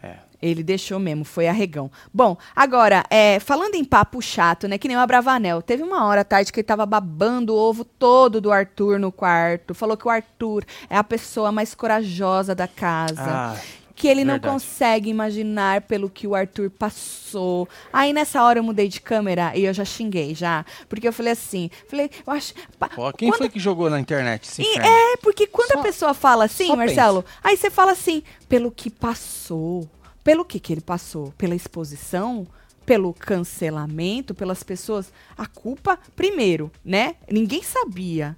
Speaker 3: É.
Speaker 2: Ele deixou mesmo, foi arregão. Bom, agora, é, falando em papo chato, né? Que nem o Abravanel. Teve uma hora à tarde que ele tava babando o ovo todo do Arthur no quarto. Falou que o Arthur é a pessoa mais corajosa da casa.
Speaker 3: Ah,
Speaker 2: que ele não
Speaker 3: verdade.
Speaker 2: consegue imaginar pelo que o Arthur passou. Aí nessa hora eu mudei de câmera e eu já xinguei já. Porque eu falei assim, falei, eu acho.
Speaker 3: ó, quem
Speaker 2: quando-
Speaker 3: foi que jogou na internet esse
Speaker 2: e é, porque quando
Speaker 3: Só-
Speaker 2: a pessoa fala assim, Marcelo, aí você fala assim, pelo que passou. Pelo que que ele passou? Pela exposição? Pelo cancelamento? Pelas pessoas? A culpa, primeiro, né? Ninguém sabia.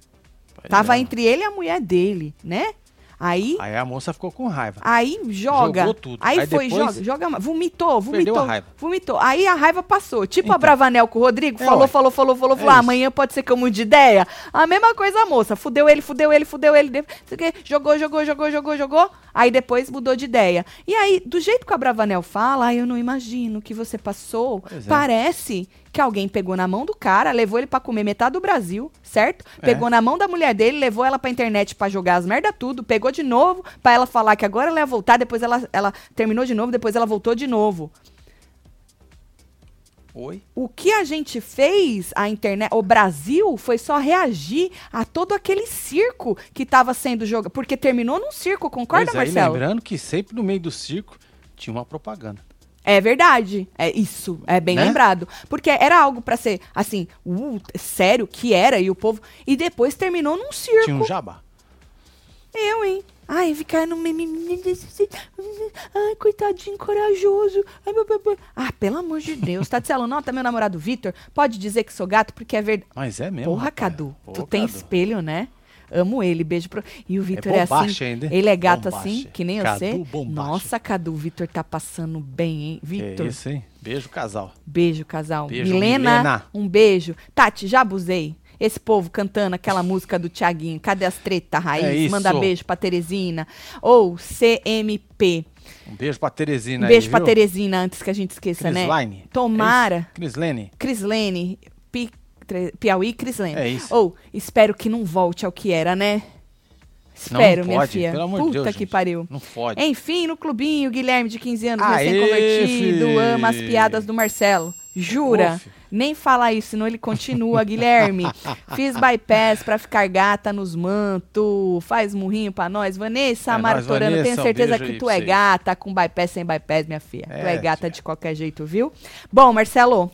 Speaker 3: Pois
Speaker 2: Tava
Speaker 3: é.
Speaker 2: entre ele e a mulher dele, né? Aí,
Speaker 3: Aí a moça ficou com raiva.
Speaker 2: aí joga.
Speaker 3: Jogou tudo.
Speaker 2: Aí,
Speaker 3: Aí
Speaker 2: foi,
Speaker 3: depois-
Speaker 2: joga, joga, mais. vomitou, vomitou.
Speaker 3: a raiva.
Speaker 2: Vomitou. Aí a raiva passou. Tipo a
Speaker 3: Então.
Speaker 2: Bravanel com o Rodrigo,
Speaker 3: É,
Speaker 2: falou,
Speaker 3: ué.
Speaker 2: falou, falou, falou,
Speaker 3: É
Speaker 2: falou. Ah, amanhã pode ser que eu mude de ideia. A mesma coisa a moça. Fudeu ele, fudeu ele, fudeu ele. o quê. Jogou, jogou, jogou, jogou, jogou. Aí depois mudou de ideia. E aí, do jeito que a Bravanel fala, eu não imagino o que você passou.
Speaker 3: É.
Speaker 2: Parece que alguém pegou na mão do cara, levou ele pra comer metade do Brasil, certo?
Speaker 3: É.
Speaker 2: Pegou na mão da mulher dele, levou ela pra internet pra jogar as merda tudo, pegou de novo pra ela falar que agora ela ia voltar, depois ela, ela terminou de novo, depois ela voltou de novo.
Speaker 3: Oi?
Speaker 2: O que a gente fez, a internet, o Brasil, foi só reagir a todo aquele circo que estava sendo jogado. Porque terminou num circo, concorda,
Speaker 3: Pois aí,
Speaker 2: Marcelo?
Speaker 3: lembrando que sempre no meio do circo tinha uma propaganda.
Speaker 2: É verdade. É isso. É bem
Speaker 3: Né?
Speaker 2: lembrado. Porque era algo pra ser, assim, uh, sério, que era, e o povo. E depois terminou num circo.
Speaker 3: Tinha um jabá.
Speaker 2: Eu, hein? Ai, ficar no mimimi. Ai, coitadinho, corajoso. Ai, blá, blá, blá. Ah, pelo amor de Deus. Tatselo, nota meu namorado Vitor. Pode dizer que sou gato porque é verdade.
Speaker 3: Mas é mesmo.
Speaker 2: Porra. Cadu.
Speaker 3: Pô,
Speaker 2: tu tem
Speaker 3: Cadu.
Speaker 2: espelho, né? Amo ele, beijo pro. E o Vitor é,
Speaker 3: bombacha
Speaker 2: assim.
Speaker 3: ainda?
Speaker 2: Ele é gato assim, que nem
Speaker 3: Cadu
Speaker 2: você.
Speaker 3: bombacha.
Speaker 2: Nossa, Cadu, o Vitor tá passando bem, hein? Vitor.
Speaker 3: isso, hein? Beijo, casal.
Speaker 2: Beijo, casal.
Speaker 3: Beijo,
Speaker 2: Milena,
Speaker 3: Milena.
Speaker 2: um beijo. Tati, já abusei. Esse povo cantando aquela música do Tiaguinho, Cadê as treta, raiz?
Speaker 3: É isso.
Speaker 2: Manda beijo pra Teresina. Ou CMP.
Speaker 3: Um beijo pra Teresina
Speaker 2: Um beijo
Speaker 3: aí,
Speaker 2: pra
Speaker 3: viu?
Speaker 2: Teresina antes que a gente esqueça, né?
Speaker 3: Crislaine.
Speaker 2: Tomara.
Speaker 3: É? Crislene.
Speaker 2: Crislene, Piauí, Crislene.
Speaker 3: É isso.
Speaker 2: Ou, espero que não volte ao que era, né? Espero,
Speaker 3: não
Speaker 2: minha
Speaker 3: pode,
Speaker 2: filha.
Speaker 3: pelo amor
Speaker 2: Puta
Speaker 3: de Deus,
Speaker 2: que
Speaker 3: gente.
Speaker 2: pariu.
Speaker 3: Não pode.
Speaker 2: Enfim, no clubinho, Guilherme, de 15 anos, recém-convertido, ama as piadas do Marcelo. Jura?
Speaker 3: Fi.
Speaker 2: Nem fala isso, senão ele continua. Guilherme, <laughs> fiz bypass pra ficar gata nos mantos. Faz murrinho pra nós. Vanessa
Speaker 3: É
Speaker 2: Amaro
Speaker 3: nóis,
Speaker 2: Torano, tenho
Speaker 3: um
Speaker 2: certeza
Speaker 3: beijo
Speaker 2: que tu é
Speaker 3: vocês.
Speaker 2: gata, com bypass sem bypass, minha filha. tu
Speaker 3: É,
Speaker 2: é gata
Speaker 3: tia.
Speaker 2: de qualquer jeito, viu? Bom, Marcelo.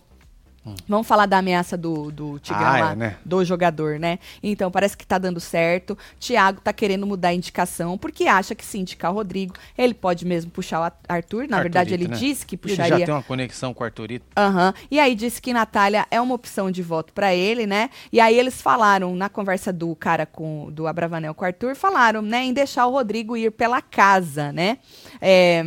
Speaker 2: Vamos falar da ameaça do, do Tigrão
Speaker 3: Hum. Ah, é,
Speaker 2: lá,
Speaker 3: né?
Speaker 2: do jogador, né? Então, parece que tá dando certo. Thiago tá querendo mudar a indicação, porque acha que se indicar o Rodrigo, ele pode mesmo puxar o Ar- Arthur. Na verdade, ele
Speaker 3: Arthurito, né?
Speaker 2: disse que
Speaker 3: Ele já
Speaker 2: puxaria.
Speaker 3: tem uma conexão com o Arthurito.
Speaker 2: Aham. E aí disse que Natália é uma opção de voto pra ele, né? E aí eles falaram, na conversa do cara com do Abravanel com o Arthur, falaram, né, em deixar o Rodrigo ir pela casa, né? É,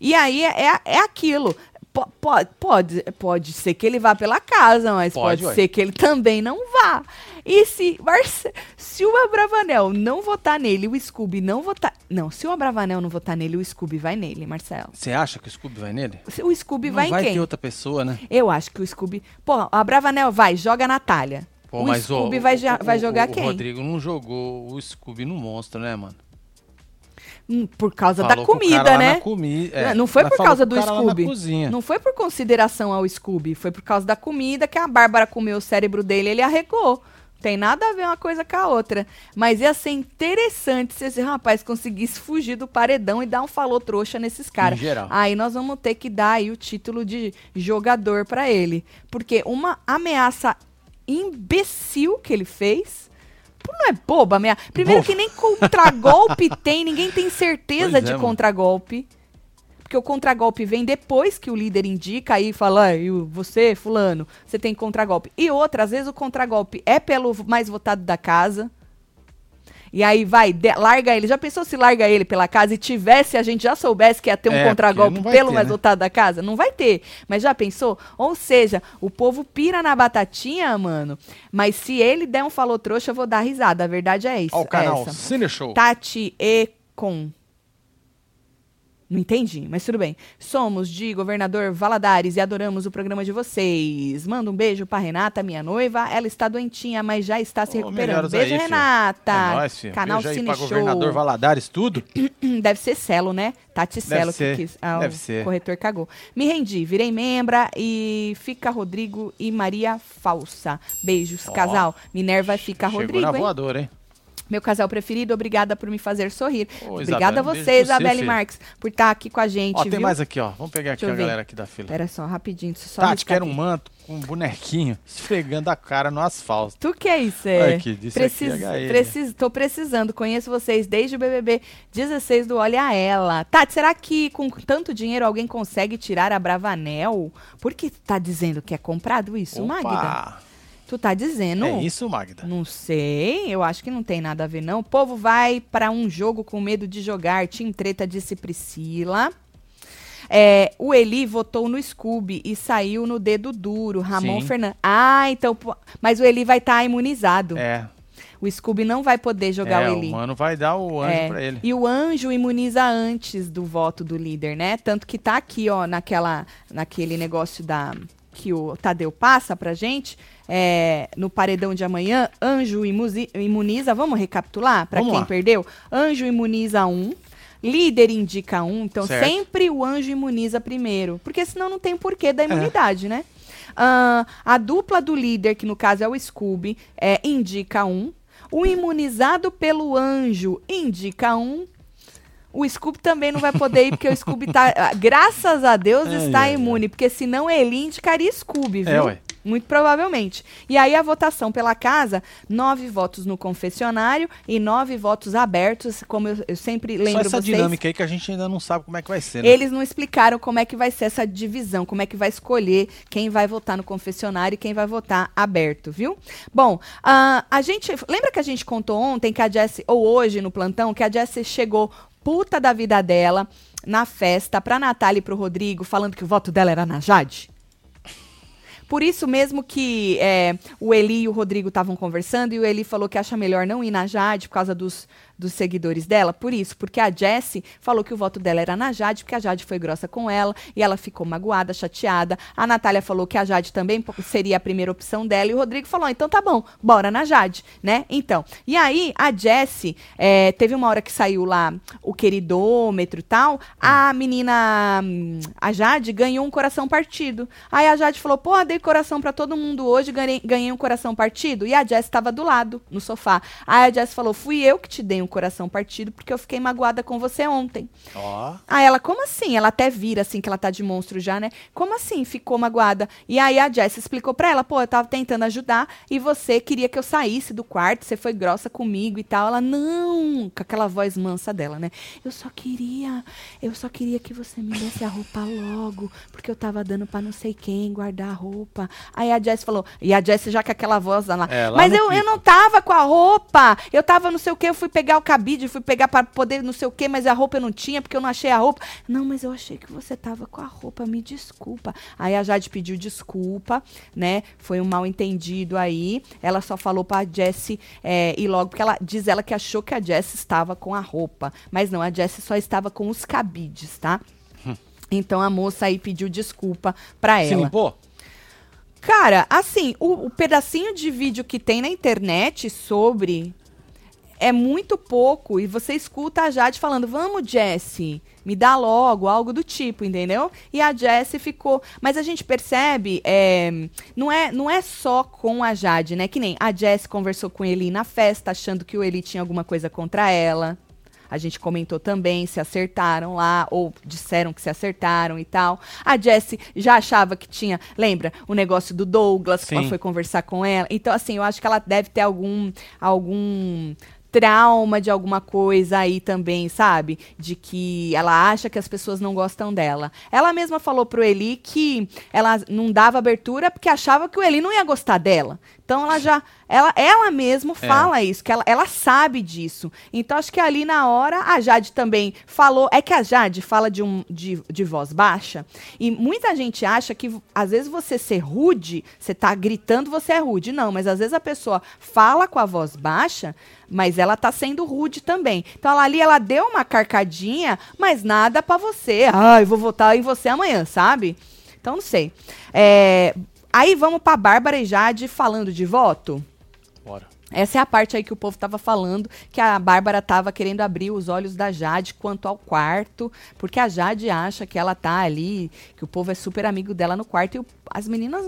Speaker 2: e aí é, é aquilo. Po- Pode, pode, pode ser que ele vá pela casa, mas
Speaker 3: Pode,
Speaker 2: pode, ser que ele também não vá. E se, Marce- se o Abravanel não votar nele, o Scooby não votar. Não, se o Abravanel não votar nele, o Scooby vai nele, Marcelo.
Speaker 3: Você acha que o Scooby vai nele?
Speaker 2: Se O Scooby
Speaker 3: não
Speaker 2: vai,
Speaker 3: vai
Speaker 2: em quem?
Speaker 3: ter outra pessoa, né?
Speaker 2: Eu acho que o Scooby. Pô, a Bravanel vai, joga a Natália.
Speaker 3: Pô,
Speaker 2: o Scooby vai,
Speaker 3: o-
Speaker 2: vai
Speaker 3: o-
Speaker 2: jogar
Speaker 3: o
Speaker 2: quem?
Speaker 3: Rodrigo não jogou o Scooby no monstro, né, mano?
Speaker 2: Hum, Por causa
Speaker 3: Falou
Speaker 2: da comida, né?
Speaker 3: comi- é,
Speaker 2: não foi
Speaker 3: mas
Speaker 2: por
Speaker 3: falou
Speaker 2: causa do Scooby. Não foi por consideração ao Scooby. Foi por causa da comida que a Bárbara comeu o cérebro dele ele arregou. Tem nada a ver uma coisa com a outra. Mas ia ser interessante se esse rapaz conseguisse fugir do paredão e dar um falô trouxa nesses caras. Aí nós vamos ter que dar aí o título de jogador pra ele. Porque uma ameaça imbecil que ele fez. Pô, Não é boba, ameaça. Primeiro que nem contragolpe <laughs> tem, ninguém tem certeza
Speaker 3: Pois
Speaker 2: de
Speaker 3: é,
Speaker 2: contragolpe. Porque o contragolpe vem depois que o líder indica aí e fala, "Ah, e o- você, fulano, você tem contragolpe. E outra, às vezes o contragolpe é pelo mais votado da casa. E aí vai, de- larga ele. Já pensou se larga ele pela casa e tivesse, a gente já soubesse que ia ter um
Speaker 3: É,
Speaker 2: contragolpe pelo
Speaker 3: ter, né?
Speaker 2: votado da casa? Não vai ter. Mas já pensou? Ou seja, o povo pira na batatinha, mano. Mas se ele der um falou trouxa, eu vou dar risada. A verdade é isso.
Speaker 3: Ó, o canal
Speaker 2: essa.
Speaker 3: Cine Show.
Speaker 2: Tati e com. Não entendi, mas tudo bem. Somos de Governador Valadares e adoramos o programa de vocês. Manda um beijo pra Renata, minha noiva. Ela está doentinha, mas já está se recuperando.
Speaker 3: melhoras
Speaker 2: Beijo,
Speaker 3: aí.
Speaker 2: Renata.
Speaker 3: É nóis, filho.
Speaker 2: Canal
Speaker 3: Beijo aí
Speaker 2: Cine
Speaker 3: pra
Speaker 2: Show.
Speaker 3: governador Valadares, tudo. <clears throat>
Speaker 2: Deve ser Celo, né? Tati Celo que quis. Ah,
Speaker 3: deve
Speaker 2: o
Speaker 3: ser.
Speaker 2: corretor cagou. Me rendi, virei membra e fica Rodrigo e Maria Falsa. Beijos,
Speaker 3: Ó.
Speaker 2: casal. Minerva fica
Speaker 3: Chegou
Speaker 2: Rodrigo,
Speaker 3: na
Speaker 2: hein?
Speaker 3: voadora, hein?
Speaker 2: Meu casal preferido, obrigada por me fazer sorrir.
Speaker 3: Ô,
Speaker 2: obrigada a
Speaker 3: um beijo
Speaker 2: você,
Speaker 3: você,
Speaker 2: Isabelle. Marques, por estar aqui com a gente,
Speaker 3: Ó, tem
Speaker 2: viu?
Speaker 3: mais aqui, ó. Vamos pegar aqui
Speaker 2: Deixa eu
Speaker 3: a
Speaker 2: ver.
Speaker 3: galera aqui da fila.
Speaker 2: Pera só, rapidinho, só
Speaker 3: Tati quer um
Speaker 2: aqui.
Speaker 3: manto com um bonequinho <laughs> esfregando a cara no asfalto.
Speaker 2: Tu que é isso, é?
Speaker 3: Aqui, disse
Speaker 2: Precis-
Speaker 3: aqui, HL.
Speaker 2: precis- tô precisando, conheço vocês desde o BBB 16 do Olha Ela. Tati, será que com tanto dinheiro alguém consegue tirar a Bravanel? Por que tá dizendo que é comprado isso, Magda? Tu tá dizendo?
Speaker 3: É isso, Magda.
Speaker 2: Não sei, eu acho que não tem nada a ver, não. O povo vai pra um jogo com medo de jogar. Tim Treta disse Priscila. É, o Eli votou no Scooby e saiu no dedo duro. Ramon
Speaker 3: Sim.
Speaker 2: Fernandes. Ah, então. Mas o Eli vai estar imunizado.
Speaker 3: É,
Speaker 2: O Scooby não vai poder jogar
Speaker 3: é
Speaker 2: o
Speaker 3: o
Speaker 2: Eli.
Speaker 3: mano vai dar o anjo
Speaker 2: É,
Speaker 3: pra ele.
Speaker 2: E o anjo imuniza antes do voto do líder, né? Tanto que tá aqui, ó, naquela, naquele negócio da que o Tadeu passa pra gente, é, no paredão de amanhã, anjo imuniza, vamos recapitular
Speaker 3: Vamos
Speaker 2: quem
Speaker 3: lá.
Speaker 2: perdeu? Anjo imuniza um, líder indica um, então
Speaker 3: Certo.
Speaker 2: sempre o anjo imuniza primeiro, porque senão não tem porquê
Speaker 3: É.
Speaker 2: da imunidade, né? Ah, a dupla do líder, que no caso é o Scooby, é, indica um. O imunizado pelo anjo indica um. O Scooby também não vai poder ir, porque o Scooby tá, ah, graças a Deus, está imune, porque senão ele indicaria Scooby, viu?
Speaker 3: É, ué.
Speaker 2: Muito provavelmente. E aí a votação pela casa, nove votos no confessionário e nove votos abertos, como eu, eu sempre
Speaker 3: Só
Speaker 2: lembro
Speaker 3: essa
Speaker 2: vocês.
Speaker 3: dinâmica aí que a gente ainda não sabe como é que vai ser, né?
Speaker 2: Eles não explicaram como é que vai ser essa divisão, como é que vai escolher quem vai votar no confessionário e quem vai votar aberto, viu? Bom, ah, a gente. Lembra que a gente contou ontem que a Jessie, ou hoje no plantão, que a Jessie chegou puta da vida dela na festa pra Natália e pro Rodrigo, falando que o voto dela era na Jade? Por isso mesmo que é, o Eli e o Rodrigo estavam conversando e o Eli falou que acha melhor não ir na Jade por causa dos, dos seguidores dela. Por isso, porque a Jessie falou que o voto dela era na Jade, porque a Jade foi grossa com ela e ela ficou magoada, chateada. A Natália falou que a Jade também seria a primeira opção dela e o Rodrigo falou: então tá bom, bora na Jade, né? Então, e aí a Jessie, é, teve uma hora que saiu lá o queridômetro e tal, a menina, a Jade, ganhou um coração partido. Aí a Jade falou: pô, dei coração pra todo mundo hoje, ganhei, ganhei um coração partido. E a Jessie tava do lado, no sofá. Aí a Jessie falou: fui eu que te dei um coração partido porque eu fiquei magoada com você ontem.
Speaker 3: Ó.
Speaker 2: Aí ela, como assim? Ela até vira, assim, que ela tá de monstro já, né? Como assim ficou magoada? E aí a Jess explicou pra ela, pô, eu tava tentando ajudar e você queria que eu saísse do quarto, você foi grossa comigo e tal. Ela, não, com aquela voz mansa dela, né? Eu só queria, eu só queria que você me desse a roupa logo, porque eu tava dando pra não sei quem guardar a roupa. Aí a Jess falou, e a Jess já com aquela voz lá,
Speaker 3: É, lá
Speaker 2: mas eu, eu não tava com a roupa, eu tava não sei o que, eu fui pegar o cabide, fui pegar pra poder não sei o que, mas a roupa eu não tinha, porque eu não achei a roupa. Não, mas eu achei que você tava com a roupa, me desculpa. Aí a Jade pediu desculpa, né? Foi um mal entendido aí. Ela só falou pra Jessie é, ir logo, porque ela diz ela que achou que a Jessie estava com a roupa. Mas não, a Jessie só estava com os cabides, tá? Então a moça aí pediu desculpa pra
Speaker 3: Se
Speaker 2: ela.
Speaker 3: limpou?
Speaker 2: Cara, assim, o, o pedacinho de vídeo que tem na internet sobre é muito pouco e você escuta a Jade falando: "Vamos, Jessie, me dá logo", algo do tipo, entendeu? E a Jessie ficou, mas a gente percebe, é, não é não é só com a Jade, né? Que nem a Jessie conversou com ele na festa, achando que o Eli tinha alguma coisa contra ela. A gente comentou também se acertaram lá, ou disseram que se acertaram e tal. A Jessie já achava que tinha, lembra, o negócio do Douglas, que ela
Speaker 3: Sim.
Speaker 2: foi conversar com ela. Então, assim, eu acho que ela deve ter algum, algum trauma de alguma coisa aí também, sabe? De que ela acha que as pessoas não gostam dela. Ela mesma falou pro Eli que ela não dava abertura porque achava que o Eli não ia gostar dela. Então ela já, ela, ela mesma fala isso, que ela, ela sabe disso. Então acho que ali na hora a Jade também falou, é que a Jade fala de, um, de, de voz baixa e muita gente acha que às vezes você ser rude, você tá gritando, você é rude. Não, mas às vezes a pessoa fala com a voz baixa, mas ela tá sendo rude também. Então ela ali ela deu uma carcadinha, mas nada pra você. Ah, eu vou votar em você amanhã, sabe? Então não sei. É, aí vamos pra Bárbara e Jade falando de voto.
Speaker 3: Bora.
Speaker 2: Essa é a parte aí que o povo tava falando, que a Bárbara tava querendo abrir os olhos da Jade quanto ao quarto, porque a Jade acha que ela tá ali, que o povo é super amigo dela no quarto e o- as meninas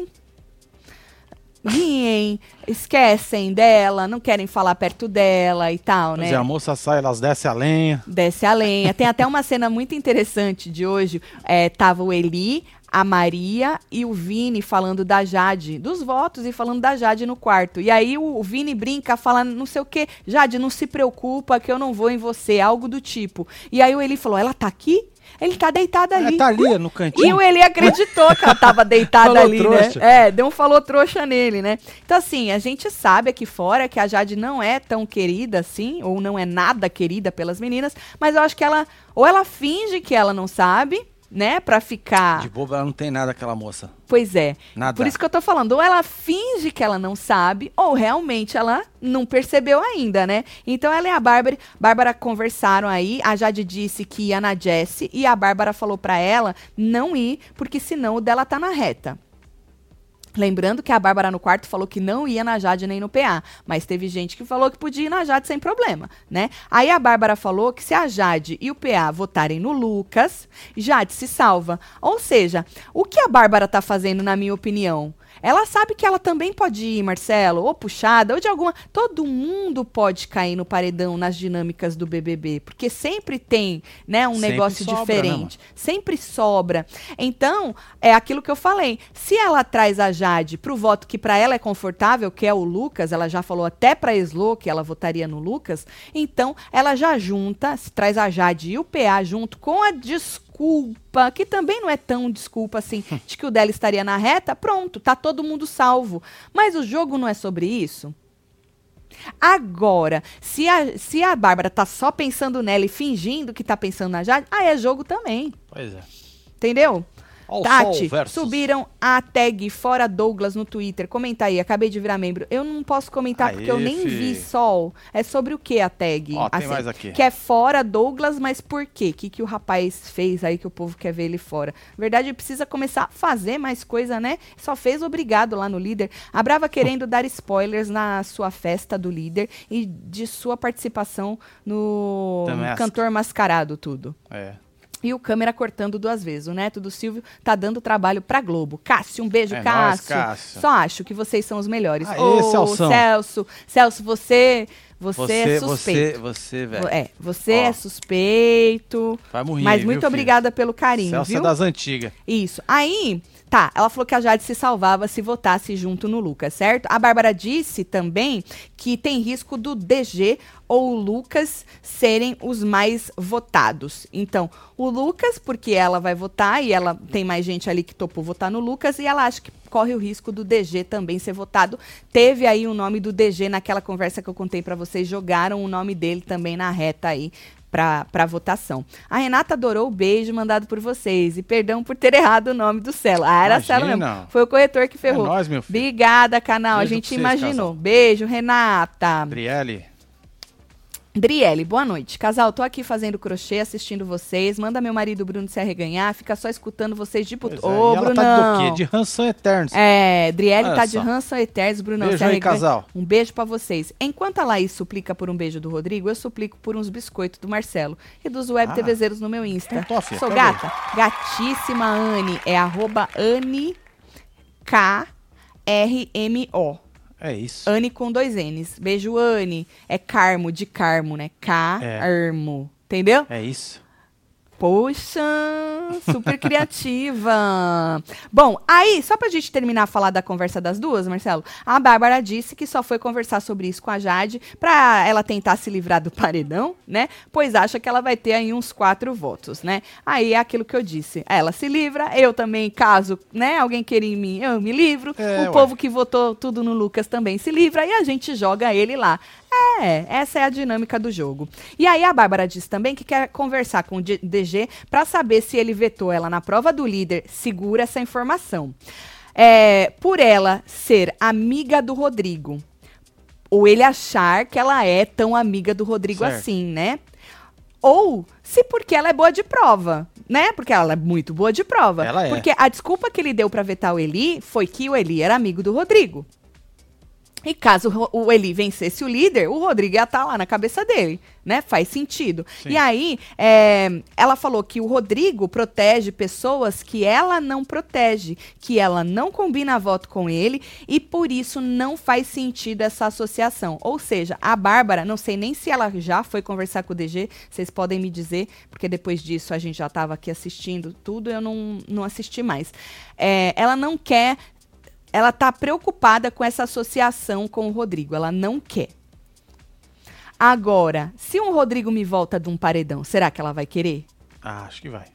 Speaker 2: riem, esquecem dela, não querem falar perto dela e tal, né?
Speaker 3: é, a moça sai, elas descem a lenha.
Speaker 2: Desce a lenha. Tem até uma cena muito interessante de hoje. É, tava o Eli, a Maria e o Vini falando da Jade, dos votos e falando da Jade no quarto. E aí o, o Vini brinca, falando não sei o quê. Jade, não se preocupa que eu não vou em você, algo do tipo. E aí o Eli falou, ela tá aqui? Ele tá deitado ali.
Speaker 3: Ela tá ali no
Speaker 2: E
Speaker 3: cantinho.
Speaker 2: o Eli acreditou que ela tava deitada
Speaker 3: Falou
Speaker 2: ali,
Speaker 3: trouxa.
Speaker 2: né? É, deu um falou trouxa nele, né? Então, assim, a gente sabe aqui fora que a Jade não é tão querida assim, ou não é nada querida pelas meninas, mas eu acho que ela, ou ela finge que ela não sabe, né? Pra ficar.
Speaker 3: De boba, ela não tem nada aquela moça.
Speaker 2: Pois é.
Speaker 3: Nada.
Speaker 2: Por isso que eu tô falando, ou ela finge que ela não sabe, ou realmente ela não percebeu ainda, né? Então ela e a Bárbara, Bárbara conversaram aí, a Jade disse que ia na Jessie e a Bárbara falou pra ela não ir, porque senão o dela tá na reta. Lembrando que a Bárbara no quarto falou que não ia na Jade nem no PA, mas teve gente que falou que podia ir na Jade sem problema, né? Aí a Bárbara falou que se a Jade e o PA votarem no Lucas, Jade se salva. Ou seja, o que a Bárbara tá fazendo, na minha opinião? Ela sabe que ela também pode ir, Marcelo, ou puxada, ou de alguma. Todo mundo pode cair no paredão nas dinâmicas do BBB, porque sempre tem, né, um
Speaker 3: Sempre
Speaker 2: negócio
Speaker 3: sobra, né,
Speaker 2: diferente. sempre sobra. Então, é aquilo que eu falei. Se ela traz a Jade pro voto que pra ela é confortável, que é o Lucas, ela já falou até pra Slo que ela votaria no Lucas, então ela já junta, se traz a Jade e o PA junto com a desculpa, que também não é tão desculpa assim, de que o dela estaria na reta, pronto, tá todo mundo salvo. Mas o jogo não é sobre isso. Agora, se a, se a Bárbara tá só pensando nela e fingindo que tá pensando na Jade, aí é jogo também.
Speaker 3: Pois é.
Speaker 2: Entendeu?
Speaker 3: Ó o
Speaker 2: Tati,
Speaker 3: versus.
Speaker 2: subiram a tag Fora Douglas no Twitter. Comenta aí, acabei de virar membro. Eu não posso comentar
Speaker 3: Aê,
Speaker 2: porque eu nem
Speaker 3: fi.
Speaker 2: vi Sol. É sobre o que a tag?
Speaker 3: Ó, tem mais aqui.
Speaker 2: Que é Fora Douglas, mas por quê? O que, que o rapaz fez aí que o povo quer ver ele fora? Na verdade, ele precisa começar a fazer mais coisa, né? Só fez obrigado lá no líder. A Brava <laughs> querendo dar spoilers na sua festa do líder e de sua participação no
Speaker 3: The Mask.
Speaker 2: Cantor Mascarado, tudo.
Speaker 3: É.
Speaker 2: E o câmera cortando duas vezes. O neto do Silvio tá dando trabalho pra Globo. Cássio, um beijo,
Speaker 3: É nóis,
Speaker 2: Cássio.
Speaker 3: Cássio.
Speaker 2: Só acho que vocês são os melhores.
Speaker 3: Aê,
Speaker 2: Ô,
Speaker 3: Celsão.
Speaker 2: Celso. Celso, você, você,
Speaker 3: Você,
Speaker 2: é
Speaker 3: você,
Speaker 2: suspeito.
Speaker 3: você, velho.
Speaker 2: É, você
Speaker 3: Ó.
Speaker 2: é suspeito.
Speaker 3: Vai morrer.
Speaker 2: mas
Speaker 3: viu,
Speaker 2: muito
Speaker 3: filho?
Speaker 2: obrigada pelo carinho,
Speaker 3: Celso
Speaker 2: viu?
Speaker 3: é das antigas.
Speaker 2: Isso. Aí, tá, ela falou que a Jade se salvava se votasse junto no Lucas, certo? A Bárbara disse também que tem risco do DG ou o Lucas serem os mais votados. Então, o Lucas, porque ela vai votar e ela tem mais gente ali que topou votar no Lucas, e ela acha que corre o risco do DG também ser votado. Teve aí o nome do DG naquela conversa que eu contei pra vocês, jogaram o nome dele também na reta aí pra, pra votação. A Renata adorou o beijo mandado por vocês. E perdão por ter errado o nome do Celo. Ah, era Celo mesmo. Foi o corretor que ferrou.
Speaker 3: É nóis, meu filho.
Speaker 2: Obrigada, canal.
Speaker 3: Beijo
Speaker 2: a gente
Speaker 3: vocês,
Speaker 2: imaginou. Beijo, Renata.
Speaker 3: Brielle.
Speaker 2: Driele, boa noite. Casal, tô aqui fazendo crochê, assistindo vocês. Manda meu marido Bruno se arreganhar, fica só escutando vocês de puto.
Speaker 3: É,
Speaker 2: Ô,
Speaker 3: e ela
Speaker 2: Brunão.
Speaker 3: tá de do quê? De Ransom Eternos.
Speaker 2: É, Driele tá de
Speaker 3: só.
Speaker 2: ranço eternos, Brunão.
Speaker 3: Beijo
Speaker 2: se
Speaker 3: aí,
Speaker 2: arreganha.
Speaker 3: casal.
Speaker 2: Um beijo pra vocês. Enquanto a Laís suplica por um beijo do Rodrigo, eu suplico por uns biscoitos do Marcelo e dos web
Speaker 3: Ah.
Speaker 2: TVzeiros no meu Insta.
Speaker 3: Então tô, filha,
Speaker 2: Sou gata. Gatíssima Anne. É arroba Anne K-R-M-O.
Speaker 3: É isso.
Speaker 2: Anne com dois N's. Beijo, Anne. É Carmo, de Carmo, né? Carmo. Entendeu?
Speaker 3: É isso.
Speaker 2: Poxa, super criativa. Bom, aí, só pra gente terminar a falar da conversa das duas, Marcelo, a Bárbara disse que só foi conversar sobre isso com a Jade pra ela tentar se livrar do paredão, né? Pois acha que ela vai ter aí uns quatro votos, né? Aí é aquilo que eu disse. Ela se livra, eu também, caso, né, alguém queira em mim, eu me livro.
Speaker 3: É,
Speaker 2: o
Speaker 3: ué.
Speaker 2: povo que votou tudo no Lucas também se livra e a gente joga ele lá. É, essa é a dinâmica do jogo. E aí a Bárbara diz também que quer conversar com o DG para saber se ele vetou ela na prova do líder, segura essa informação. É, por ela ser amiga do Rodrigo, ou ele achar que ela é tão amiga do Rodrigo
Speaker 3: Certo.
Speaker 2: assim, né? Ou se porque ela é boa de prova, né? Porque ela é muito boa de prova.
Speaker 3: Ela é.
Speaker 2: Porque a desculpa que ele deu pra vetar o Eli foi que o Eli era amigo do Rodrigo. E caso o Eli vencesse o líder, o Rodrigo ia estar lá na cabeça dele, né? Faz sentido.
Speaker 3: Sim.
Speaker 2: E aí, é, ela falou que o Rodrigo protege pessoas que ela não protege, que ela não combina voto com ele e por isso não faz sentido essa associação. Ou seja, a Bárbara, não sei nem se ela já foi conversar com o DG, vocês podem me dizer, porque depois disso a gente já estava aqui assistindo tudo, eu não, não assisti mais. É, ela não quer ela tá preocupada com essa associação com o Rodrigo. Ela não quer. Agora, se um Rodrigo me volta de um paredão, será que ela vai querer?
Speaker 3: Ah, acho que vai.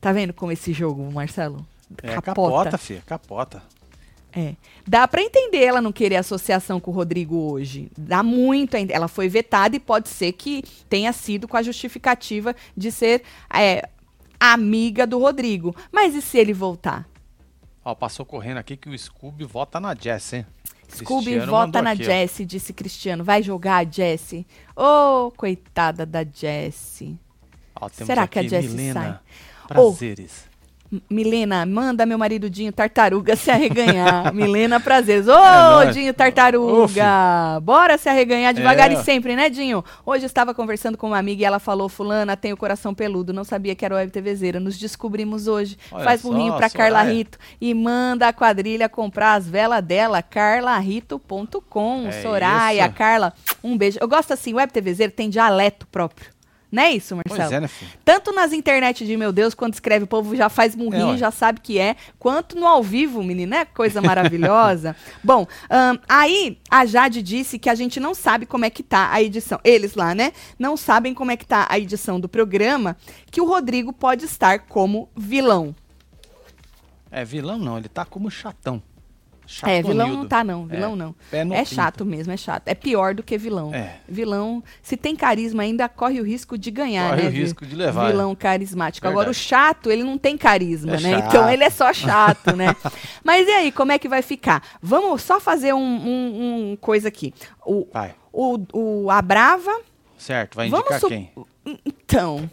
Speaker 2: Tá vendo como esse jogo, Marcelo?
Speaker 3: É capota, filha. Capota.
Speaker 2: É. Dá pra entender ela não querer associação com o Rodrigo hoje. Dá muito Ela foi vetada e pode ser que tenha sido com a justificativa de ser é, amiga do Rodrigo. Mas e se ele voltar?
Speaker 3: Ó, passou correndo aqui que o Scooby vota na Jess, hein?
Speaker 2: Scooby
Speaker 3: Cristiano
Speaker 2: vota na
Speaker 3: aqui, ó.
Speaker 2: Jessie, disse Cristiano. Vai jogar a Jessie? Ô, coitada da
Speaker 3: temos
Speaker 2: Será que a
Speaker 3: Milena.
Speaker 2: sai?
Speaker 3: Prazeres.
Speaker 2: M- Milena, manda meu marido Dinho Tartaruga se arreganhar. <laughs> Milena Prazeres. Ô,
Speaker 3: nóis.
Speaker 2: Dinho Tartaruga! Bora se arreganhar devagar
Speaker 3: É.
Speaker 2: e sempre, né, Dinho? Hoje estava conversando com uma amiga e ela falou: Fulana tem o coração peludo, não sabia que era web TVzeira. Nos descobrimos hoje.
Speaker 3: Olha
Speaker 2: Faz burrinho pra. Carla Rito e manda a quadrilha comprar as velas dela, carlarito.com.
Speaker 3: É
Speaker 2: Soraya,
Speaker 3: isso.
Speaker 2: Carla, um beijo. Eu gosto assim, web TVzeira tem dialeto próprio. Não é isso, Marcelo?
Speaker 3: Pois é, né, filho?
Speaker 2: Tanto nas internet de meu Deus, quando escreve, o povo já faz
Speaker 3: É,
Speaker 2: murrinho,
Speaker 3: ué.
Speaker 2: já sabe que é, quanto no ao vivo, menina, é coisa maravilhosa. <laughs> Bom, ahn, aí a Jade disse que a gente não sabe como é que tá a edição. Eles lá, né? Não sabem como é que tá a edição do programa, que o Rodrigo pode estar como vilão.
Speaker 3: É, vilão não, ele tá como chatão.
Speaker 2: É, vilão
Speaker 3: Chatonildo.
Speaker 2: não tá não, vilão
Speaker 3: É,
Speaker 2: não. É chato mesmo, é chato. É pior do que vilão.
Speaker 3: É.
Speaker 2: Vilão, se tem carisma ainda, corre o risco de ganhar,
Speaker 3: Corre
Speaker 2: né?
Speaker 3: o
Speaker 2: vi-
Speaker 3: risco de levar, é.
Speaker 2: Vilão carismático. Agora, o
Speaker 3: Verdade.
Speaker 2: chato, ele não tem carisma,
Speaker 3: É
Speaker 2: né?
Speaker 3: chato.
Speaker 2: Então, ele é só chato, né? <laughs> Mas e aí, como é que vai ficar? Vamos só fazer um, um- um coisa aqui. O,
Speaker 3: Vai,
Speaker 2: o, o A Brava,
Speaker 3: certo, vai indicar quem?
Speaker 2: então...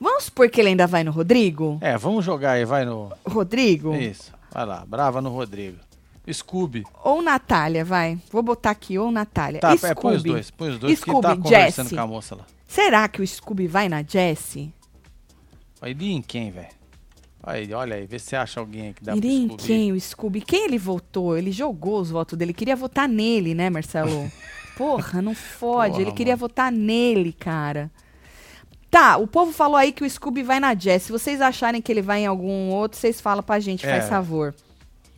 Speaker 2: Vamos supor que ele ainda vai no Rodrigo?
Speaker 3: É, vamos jogar aí, vai no...
Speaker 2: Rodrigo?
Speaker 3: Isso, vai lá, brava no Rodrigo. Scooby.
Speaker 2: Ou Natália, vai. Vou botar aqui, ou Natália.
Speaker 3: Tá, é,
Speaker 2: Scooby.
Speaker 3: põe os dois, põe os dois que
Speaker 2: Scooby,
Speaker 3: tá conversando
Speaker 2: Jessie.
Speaker 3: com a moça lá.
Speaker 2: Será que o Scooby vai na Jessie?
Speaker 3: Vai iria em quem, velho? Aí, olha aí, vê se você acha alguém que dá
Speaker 2: Iria
Speaker 3: pro Scooby.
Speaker 2: quem o Scooby? Quem ele votou? Ele jogou os votos dele. Queria votar nele, né, Marcelo? <laughs> Porra, não fode.
Speaker 3: Porra,
Speaker 2: ele queria
Speaker 3: mano.
Speaker 2: votar nele, cara. Tá, o povo falou aí que o Scooby vai na Jess. Se vocês acharem que ele vai em algum outro, vocês falam pra gente,
Speaker 3: É,
Speaker 2: faz favor.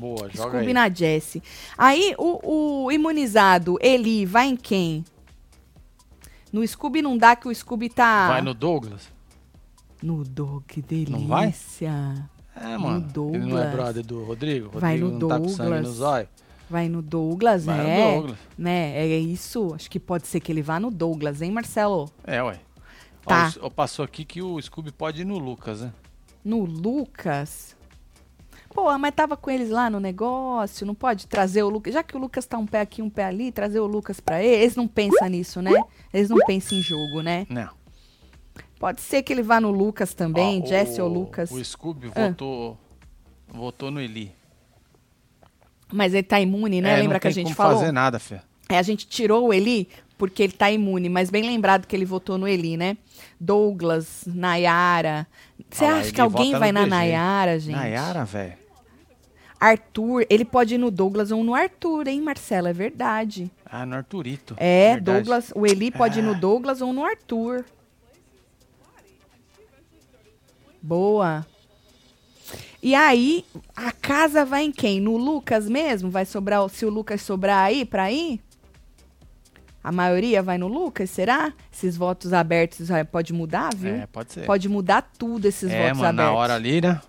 Speaker 3: Boa, joga
Speaker 2: Scooby
Speaker 3: aí.
Speaker 2: na Jess. Aí, o, o imunizado, Eli, vai em quem? No Scooby não dá que o Scooby tá...
Speaker 3: Vai no Douglas?
Speaker 2: No Dog, que delícia.
Speaker 3: Não vai? É, mano. Ele não é
Speaker 2: Douglas.
Speaker 3: brother do Rodrigo?
Speaker 2: Vai
Speaker 3: Rodrigo
Speaker 2: no
Speaker 3: não tá com sangue
Speaker 2: Douglas.
Speaker 3: no?
Speaker 2: Vai no Douglas,
Speaker 3: Vai no
Speaker 2: é.
Speaker 3: Douglas.
Speaker 2: Né? É isso. Acho que pode ser que ele vá no Douglas, hein, Marcelo?
Speaker 3: É, ué.
Speaker 2: Tá.
Speaker 3: Ó, passou aqui que o Scooby pode ir no Lucas, né?
Speaker 2: No Lucas. Pô, mas tava com eles lá no negócio, não pode trazer o Lucas. Já que o Lucas tá um pé aqui, um pé ali, trazer o Lucas pra ele. Eles não pensam nisso, né? Eles não pensam em jogo, né?
Speaker 3: Não.
Speaker 2: Pode ser que ele vá no Lucas também,
Speaker 3: Ó,
Speaker 2: Jesse
Speaker 3: o-
Speaker 2: ou Lucas.
Speaker 3: O Scooby
Speaker 2: Ah.
Speaker 3: votou, votou no Eli.
Speaker 2: Mas ele tá imune, né?
Speaker 3: É,
Speaker 2: Lembra
Speaker 3: não
Speaker 2: que a gente
Speaker 3: como
Speaker 2: falou?
Speaker 3: fazer nada, Fê.
Speaker 2: É, a gente tirou o Eli porque ele tá imune, mas bem lembrado que ele votou no Eli, né? Douglas, Nayara. Você
Speaker 3: Ah
Speaker 2: acha que alguém vai na. Nayara, gente?
Speaker 3: Nayara, velho.
Speaker 2: Arthur, ele pode ir no Douglas ou no Arthur, hein, Marcelo? É verdade.
Speaker 3: Ah, no Arthurito.
Speaker 2: É,
Speaker 3: Verdade.
Speaker 2: Douglas, o Eli pode ir no
Speaker 3: Ah.
Speaker 2: Douglas ou no Arthur. Boa. E aí, a casa vai em quem? No Lucas mesmo? Vai sobrar, se o Lucas sobrar aí pra ir? A maioria vai no Lucas, será? Esses votos abertos ah, pode mudar, viu?
Speaker 3: É, pode ser.
Speaker 2: Pode mudar tudo esses
Speaker 3: é,
Speaker 2: votos
Speaker 3: mano,
Speaker 2: abertos.
Speaker 3: na hora ali, né?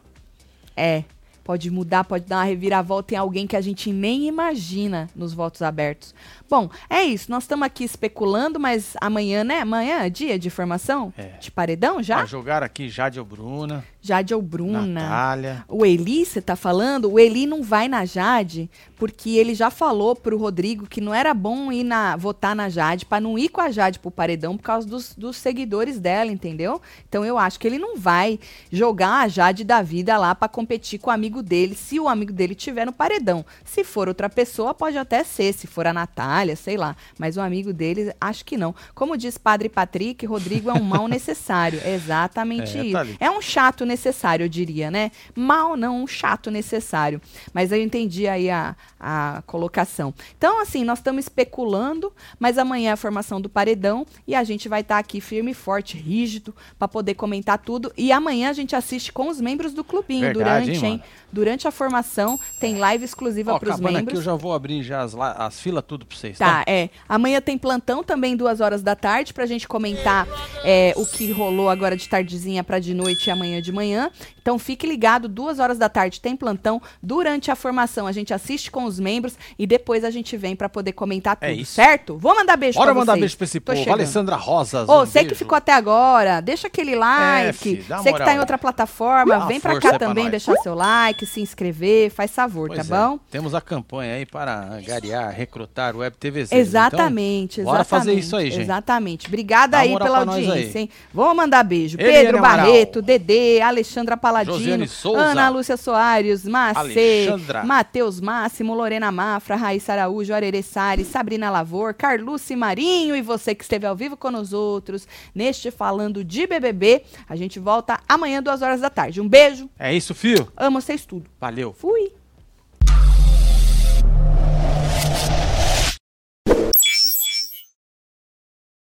Speaker 2: É, pode mudar, pode dar uma reviravolta em alguém que a gente nem imagina nos votos abertos. Bom, é isso. Nós estamos aqui especulando, mas amanhã, né? Amanhã é dia de formação?
Speaker 3: É.
Speaker 2: De paredão já?
Speaker 3: Ó, jogaram aqui Jade ou Bruna,
Speaker 2: Jade ou Bruna?
Speaker 3: Natália.
Speaker 2: O Eli, você tá falando? O Eli não vai na Jade, porque ele já falou pro Rodrigo que não era bom ir na, votar na Jade, pra não ir com a Jade pro paredão por causa dos, dos seguidores dela, entendeu? Então eu acho que ele não vai jogar a Jade da vida lá pra competir com o amigo dele, se o amigo dele tiver no paredão. Se for outra pessoa, pode até ser, se for a Natália, sei lá. Mas o amigo dele, acho que não. Como diz Padre Patrick, Rodrigo é um mal necessário. <laughs> É exatamente
Speaker 3: É,
Speaker 2: isso.
Speaker 3: tá.
Speaker 2: É um chato necessário, eu diria, né? Mal não, um chato necessário. Mas eu entendi aí a, a colocação. Então, assim, nós estamos especulando, mas amanhã é a formação do paredão e a gente vai estar aqui firme, forte, rígido, para poder comentar tudo. E amanhã a gente assiste com os membros do clubinho
Speaker 3: Verdade,
Speaker 2: durante,
Speaker 3: hein?
Speaker 2: Durante a formação, tem live exclusiva para os
Speaker 3: acabando aqui,
Speaker 2: membros.
Speaker 3: eu já vou abrir já as, as filas tudo pra vocês,
Speaker 2: Tá,
Speaker 3: tá?
Speaker 2: é. Amanhã tem plantão também, duas horas da tarde, pra gente comentar é, o que rolou agora de tardezinha pra de noite e amanhã de manhã. Então fique ligado, duas horas da tarde tem plantão. Durante a formação a gente assiste com os membros e depois a gente vem pra poder comentar tudo,
Speaker 3: É isso.
Speaker 2: certo? Vou mandar beijo
Speaker 3: Bora
Speaker 2: pra
Speaker 3: mandar
Speaker 2: vocês.
Speaker 3: beijo pra esse
Speaker 2: Tô
Speaker 3: povo.
Speaker 2: chegando.
Speaker 3: Alessandra Rosas.
Speaker 2: Ô,
Speaker 3: um
Speaker 2: você que
Speaker 3: beijo.
Speaker 2: ficou até agora, deixa aquele like.
Speaker 3: dá uma
Speaker 2: você que tá em outra plataforma,
Speaker 3: Dá uma
Speaker 2: vem pra cá
Speaker 3: pra
Speaker 2: também
Speaker 3: nós.
Speaker 2: deixar seu like, se inscrever, faz favor,
Speaker 3: Pois
Speaker 2: tá
Speaker 3: é,
Speaker 2: bom?
Speaker 3: Temos a campanha aí para angariar, recrutar Web TV
Speaker 2: Exatamente,
Speaker 3: Então, bora
Speaker 2: exatamente.
Speaker 3: fazer isso aí, gente.
Speaker 2: Exatamente. Obrigada
Speaker 3: Dá
Speaker 2: aí pela audiência,
Speaker 3: aí.
Speaker 2: hein? Vou mandar beijo.
Speaker 3: Eliane
Speaker 2: Pedro
Speaker 3: Amaral.
Speaker 2: Barreto, Dedê, Alexandra Paladino,
Speaker 3: Souza.
Speaker 2: Ana Lúcia Soares, Macê. Matheus Máximo, Lorena Mafra, Raíssa Araújo, Arerê Salles, Sabrina Lavor, Carluce Marinho e você que esteve ao vivo com nós outros neste Falando de BBB. A gente volta amanhã, duas horas da tarde. Um beijo,
Speaker 3: É isso, fio.
Speaker 2: amo vocês tudo.
Speaker 3: Valeu.
Speaker 2: Fui!